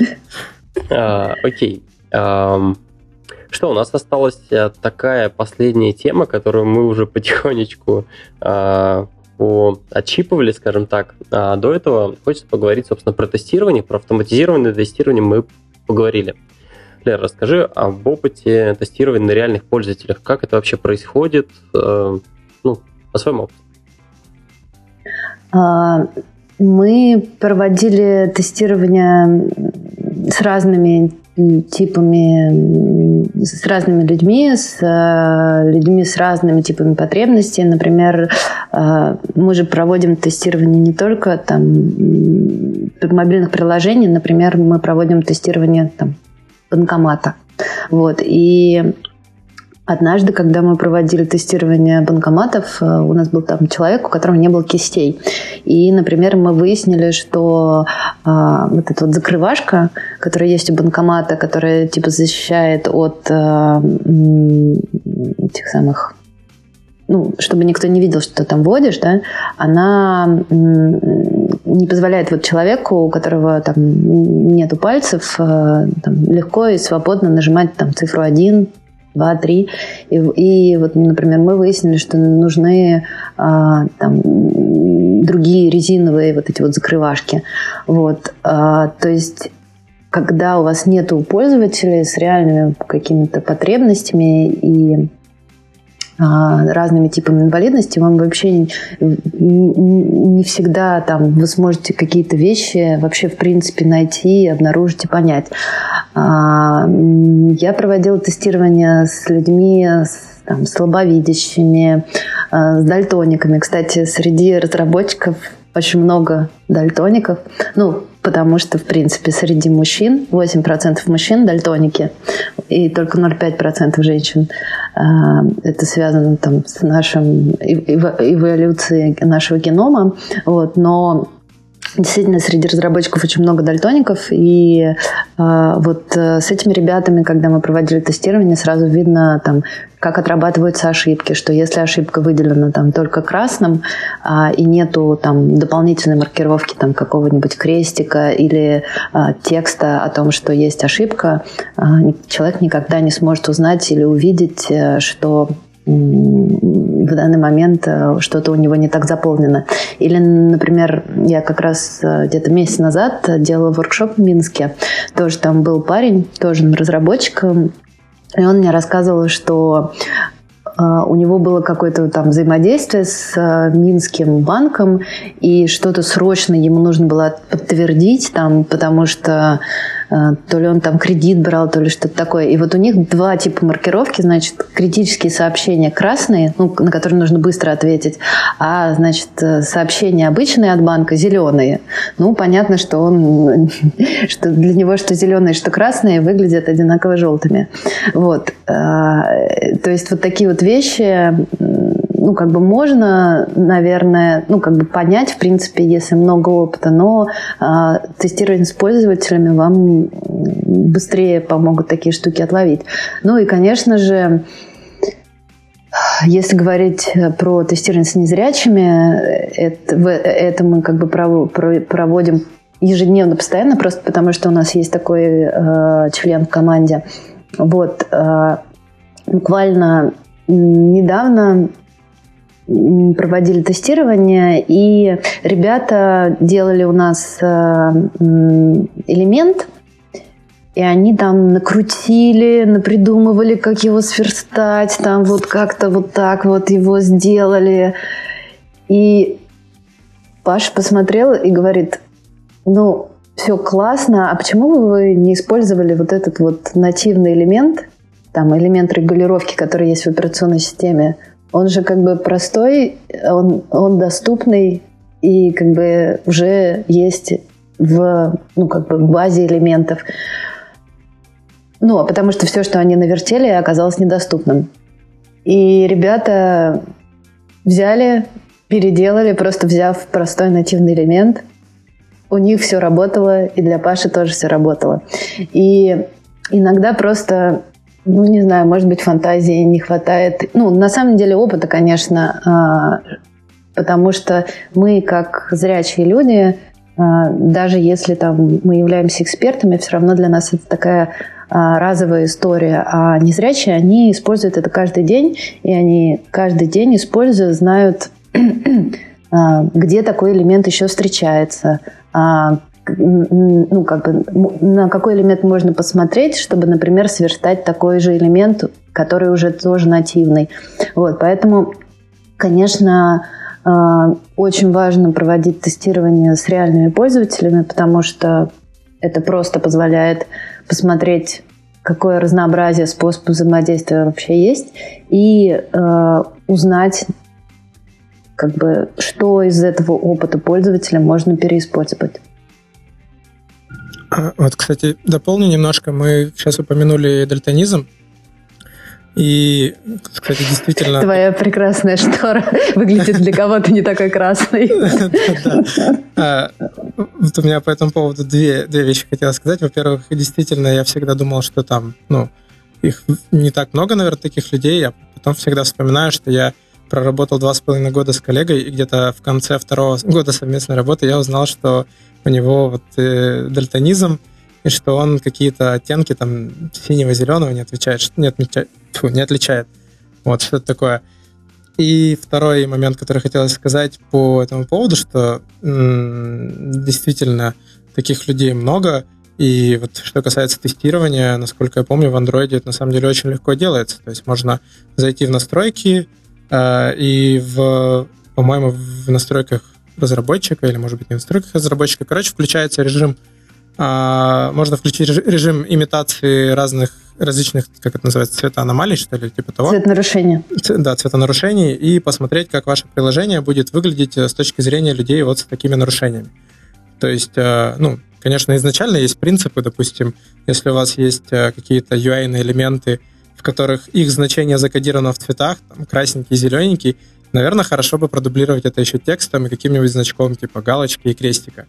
А, окей. Что, у нас осталась э, такая последняя тема, которую мы уже потихонечку по отчипывали, скажем так. А до этого хочется поговорить, собственно, про тестирование, про автоматизированное тестирование мы поговорили. Лера, расскажи об опыте тестирования на реальных пользователях. Как это вообще происходит? Э, ну, по своему опыту. А, мы проводили тестирование с разными типами, с разными людьми, с э, людьми с разными типами потребностей. Например, э, мы же проводим тестирование не только там мобильных приложений, например, мы проводим тестирование там банкомата. Вот. И Однажды, когда мы проводили тестирование банкоматов, э, у нас был там человек, у которого не было кистей. И, например, мы выяснили, что а, вот эта вот закрывашка, которая есть у банкомата, которая типа защищает от а, этих самых ну, чтобы никто не видел, что ты там вводишь, да, она не позволяет вот человеку, у которого там нету пальцев, там, легко и свободно нажимать там цифру 1, два, три. И, и вот, например, мы выяснили, что нужны а, там, другие резиновые вот эти вот закрывашки. Вот, а, то есть когда у вас нету пользователей с реальными какими-то потребностями и разными типами инвалидности, вам вообще не всегда там вы сможете какие-то вещи вообще в принципе найти, обнаружить и понять. А, я проводила тестирование с людьми с там, слабовидящими, а, с дальтониками. Кстати, среди разработчиков очень много дальтоников. Ну, потому что, в принципе, среди мужчин 8% мужчин дальтоники и только 0,5% женщин. А, это связано там, с нашим эволюцией нашего генома. Вот, но Действительно, среди разработчиков очень много дальтоников, и э, вот э, с этими ребятами, когда мы проводили тестирование, сразу видно, там, как отрабатываются ошибки, что если ошибка выделена там только красным э, и нету там дополнительной маркировки там какого-нибудь крестика или э, текста о том, что есть ошибка, э, человек никогда не сможет узнать или увидеть, э, что в данный момент э, что-то у него не так заполнено. Или, например, я как раз э, где-то месяц назад делала воркшоп в Минске. Тоже там был парень, тоже разработчик, и он мне рассказывал, что э, у него было какое-то там взаимодействие с Минским банком, и что-то срочно ему нужно было подтвердить, там, потому что то ли он там кредит брал, то ли что-то такое. И вот у них два типа маркировки, значит, критические сообщения красные, ну, на которые нужно быстро ответить, а, значит, э, сообщения обычные от банка зеленые. Ну, понятно, что он, что для него что зеленые, что красные выглядят одинаково желтыми. Вот. Э, то есть вот такие вот вещи ну, как бы можно, наверное, ну, как бы понять, в принципе, если много опыта, но а, тестирование с пользователями вам быстрее помогут такие штуки отловить. Ну и, конечно же, если говорить про тестирование с незрячими, это, это мы как бы проводим ежедневно, постоянно, просто потому что у нас есть такой э, член в команде. Вот, э, буквально недавно проводили тестирование, и ребята делали у нас э, элемент, и они там накрутили, напридумывали, как его сверстать, там вот как-то вот так вот его сделали. И Паша посмотрел и говорит, ну, все классно, а почему вы не использовали вот этот вот нативный элемент, там элемент регулировки, который есть в операционной системе, он же как бы простой, он, он доступный и как бы уже есть в, ну, как бы базе элементов. Ну, а потому что все, что они навертели, оказалось недоступным. И ребята взяли, переделали, просто взяв простой нативный элемент. У них все работало, и для Паши тоже все работало. И иногда просто ну, не знаю, может быть, фантазии не хватает. Ну, на самом деле опыта, конечно, а, потому что мы, как зрячие люди, а, даже если там мы являемся экспертами, все равно для нас это такая а, разовая история. А незрячие, они используют это каждый день, и они каждый день используя, знают, где такой элемент еще встречается, ну, как бы, на какой элемент можно посмотреть, чтобы, например, сверстать такой же элемент, который уже тоже нативный. Вот, поэтому, конечно, а, очень важно проводить тестирование с реальными пользователями, потому что это просто позволяет посмотреть, какое разнообразие способов взаимодействия вообще есть, и э, узнать, как бы, что из этого опыта пользователя можно переиспользовать. А, вот, кстати, дополню немножко. Мы сейчас упомянули дальтонизм. И, кстати, действительно... Твоя прекрасная штора выглядит для кого-то не такой красной. А, вот у меня по этому поводу две, две вещи хотела сказать. Во-первых, действительно, я всегда думал, что там, ну, их не так много, наверное, таких людей. Я потом всегда вспоминаю, что я проработал два с половиной года с коллегой, и где-то в конце второго года совместной работы я узнал, что у него вот э, дальтонизм, и что он какие-то оттенки там синего-зеленого не отвечает, не, отмечает, фу, не отличает. Вот что-то такое. И второй момент, который хотелось сказать по этому поводу, что м- действительно таких людей много, и вот что касается тестирования, насколько я помню, в Android это на самом деле очень легко делается. То есть можно зайти в настройки, и в, по-моему, в настройках разработчика, или, может быть, не в настройках разработчика. Короче, включается режим, а, можно включить режим имитации разных различных, как это называется, цвета аномалий, что ли, типа того. Цветонарушения. Да, цветонарушений, и посмотреть, как ваше приложение будет выглядеть э, с точки зрения людей вот с такими нарушениями. То есть, э, ну, конечно, изначально есть принципы, допустим, если у вас есть э, какие-то UI элементы, в которых их значение закодировано в цветах, там, красненький, зелененький, Наверное, хорошо бы продублировать это еще текстом и каким-нибудь значком типа галочки и крестика.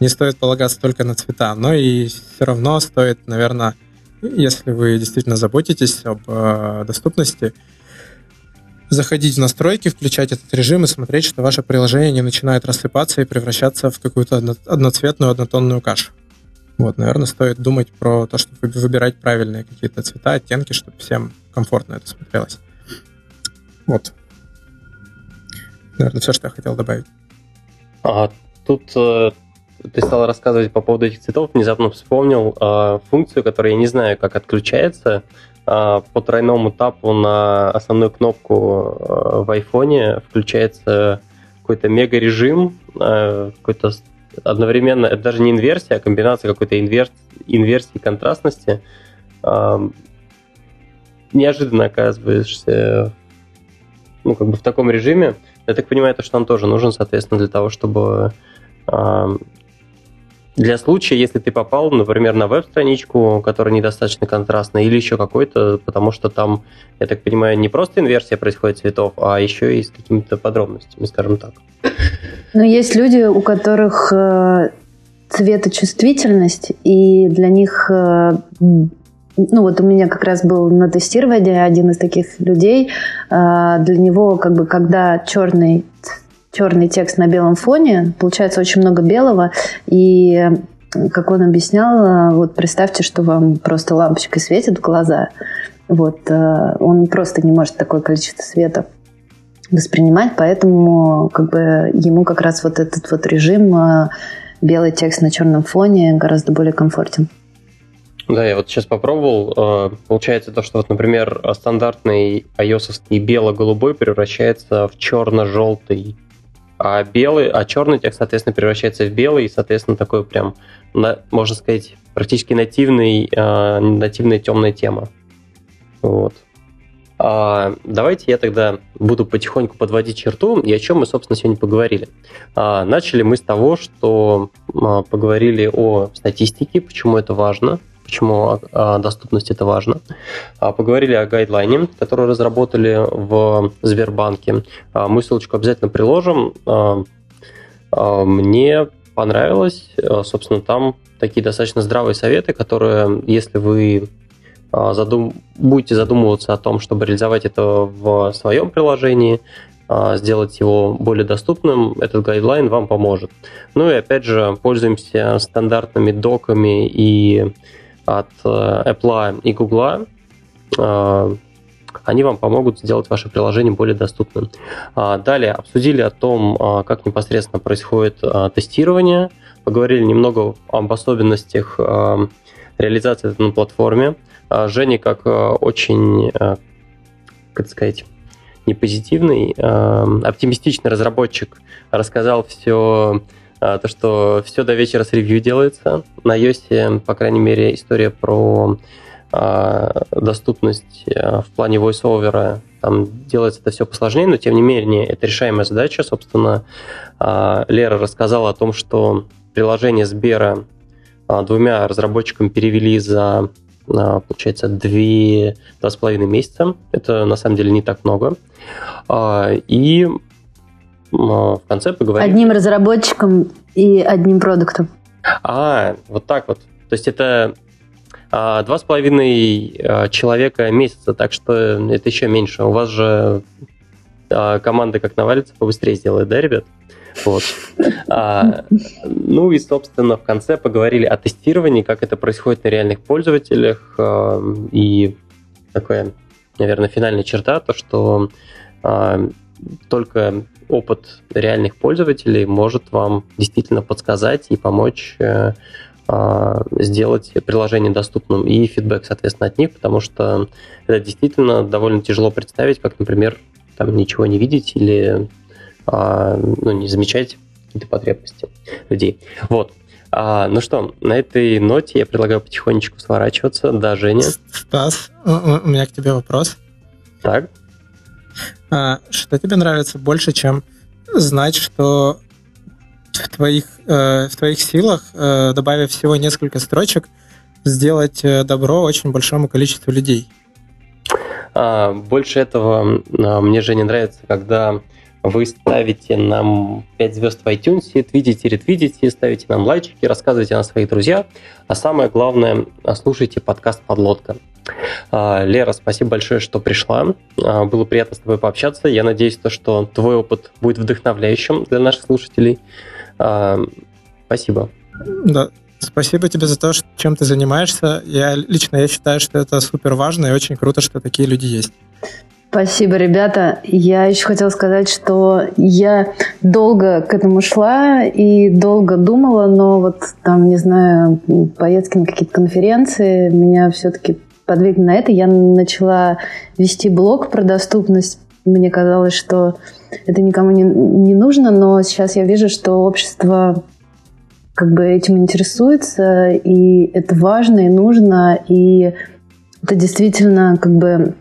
Не стоит полагаться только на цвета, но и все равно стоит, наверное, если вы действительно заботитесь об э, доступности, заходить в настройки, включать этот режим и смотреть, что ваше приложение не начинает рассыпаться и превращаться в какую-то одноцветную, однотонную кашу. Вот, наверное, стоит думать про то, чтобы выбирать правильные какие-то цвета, оттенки, чтобы всем комфортно это смотрелось. Вот. Наверное, все, что я хотел добавить. А, тут э, ты стал рассказывать по поводу этих цветов, внезапно вспомнил э, функцию, которая я не знаю, как отключается. Э, по тройному тапу на основную кнопку э, в айфоне включается какой-то мега-режим, э, какой-то одновременно, это даже не инверсия, а комбинация какой-то инверс, инверсии контрастности. Неожиданно оказываешься ну, как бы в таком режиме. Я так понимаю, это что он тоже нужен, соответственно, для того, чтобы для случая, если ты попал, например, на веб-страничку, которая недостаточно контрастная, или еще какой-то, потому что там, я так понимаю, не просто инверсия происходит цветов, а еще и с какими-то подробностями, скажем так. Но есть люди, у которых э, цветочувствительность, и для них э, ну вот у меня как раз был на тестировании один из таких людей. Э, для него как бы когда черный черный текст на белом фоне, получается очень много белого, и как он объяснял, вот представьте, что вам просто лампочкой светит в глаза. Вот, э, он просто не может такое количество света воспринимать, поэтому как бы ему как раз вот этот вот режим э, белый текст на черном фоне гораздо более комфортен. Да, я вот сейчас попробовал. Э, получается то, что вот, например, стандартный ios бело-голубой превращается в черно-желтый а белый, а черный текст, соответственно, превращается в белый, и, соответственно, такой прям, можно сказать, практически нативный, э, нативная темная тема. Вот. А, давайте я тогда буду потихоньку подводить черту, и о чем мы, собственно, сегодня поговорили. А, начали мы с того, что а, поговорили о статистике, почему это важно, почему а, доступность это важно. А, поговорили о гайдлайне, который разработали в Сбербанке. А, мы ссылочку обязательно приложим. Мне понравилось, собственно, там такие достаточно здравые советы, которые, если вы задум... будете задумываться о том, чтобы реализовать это в своем приложении, сделать его более доступным, этот гайдлайн вам поможет. Ну и опять же, пользуемся стандартными доками и от э, Apple и Google, э, они вам помогут сделать ваше приложение более доступным. А, далее обсудили о том, а, как непосредственно происходит а, тестирование, поговорили немного об особенностях реализации на платформе. Женя, как очень, как сказать, не позитивный, оптимистичный разработчик, рассказал все то, что все до вечера с ревью делается. На iOS, по крайней мере, история про а, доступность а, в плане voice-over, там делается это все посложнее, но тем не менее это решаемая задача. Собственно, Лера рассказала о том, что приложение Сбера двумя разработчиками перевели за, получается, две, два с половиной месяца. Это на самом деле не так много. И в конце поговорим. Одним разработчиком и одним продуктом. А, вот так вот. То есть это а, два с половиной а, человека месяца, так что это еще меньше. У вас же а, команда как навалится, побыстрее сделает, да, ребят? Вот. А, ну и, собственно, в конце поговорили о тестировании, как это происходит на реальных пользователях. А, и такая, наверное, финальная черта, то, что а, только опыт реальных пользователей может вам действительно подсказать и помочь э, а, сделать приложение доступным и фидбэк, соответственно, от них, потому что это действительно довольно тяжело представить, как, например, там ничего не видеть или а, ну, не замечать какие-то потребности людей. Вот. А, ну что, на этой ноте я предлагаю потихонечку сворачиваться. Да, Женя? Стас, у меня к тебе вопрос. Так. А, что тебе нравится больше, чем знать, что в твоих, э, в твоих силах, э, добавив всего несколько строчек, сделать э, добро очень большому количеству людей? А, больше этого а, мне же не нравится, когда вы ставите нам 5 звезд в iTunes, твитите, ретвитите, ставите нам лайчики, рассказывайте о своих друзьях, а самое главное, слушайте подкаст «Подлодка». А, Лера, спасибо большое, что пришла. А, было приятно с тобой пообщаться. Я надеюсь, то, что твой опыт будет вдохновляющим для наших слушателей. А, спасибо. Да, Спасибо тебе за то, чем ты занимаешься. Я лично я считаю, что это супер важно и очень круто, что такие люди есть. Спасибо, ребята. Я еще хотела сказать, что я долго к этому шла и долго думала, но вот там, не знаю, поездки на какие-то конференции меня все-таки подвигли на это. Я начала вести блог про доступность. Мне казалось, что это никому не, не нужно, но сейчас я вижу, что общество как бы этим интересуется, и это важно и нужно, и это действительно как бы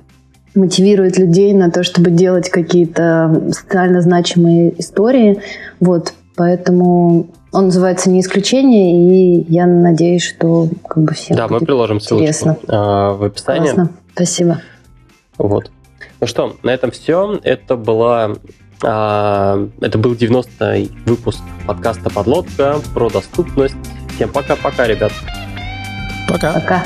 мотивирует людей на то, чтобы делать какие-то социально значимые истории. Вот. Поэтому он называется «Не исключение», и я надеюсь, что как бы всем Да, мы приложим ссылочку а, в описании. Классно. Спасибо. Вот. Ну что, на этом все. Это была а, это был 90-й выпуск подкаста «Подлодка» про доступность. Всем пока-пока, ребят. Пока. Пока.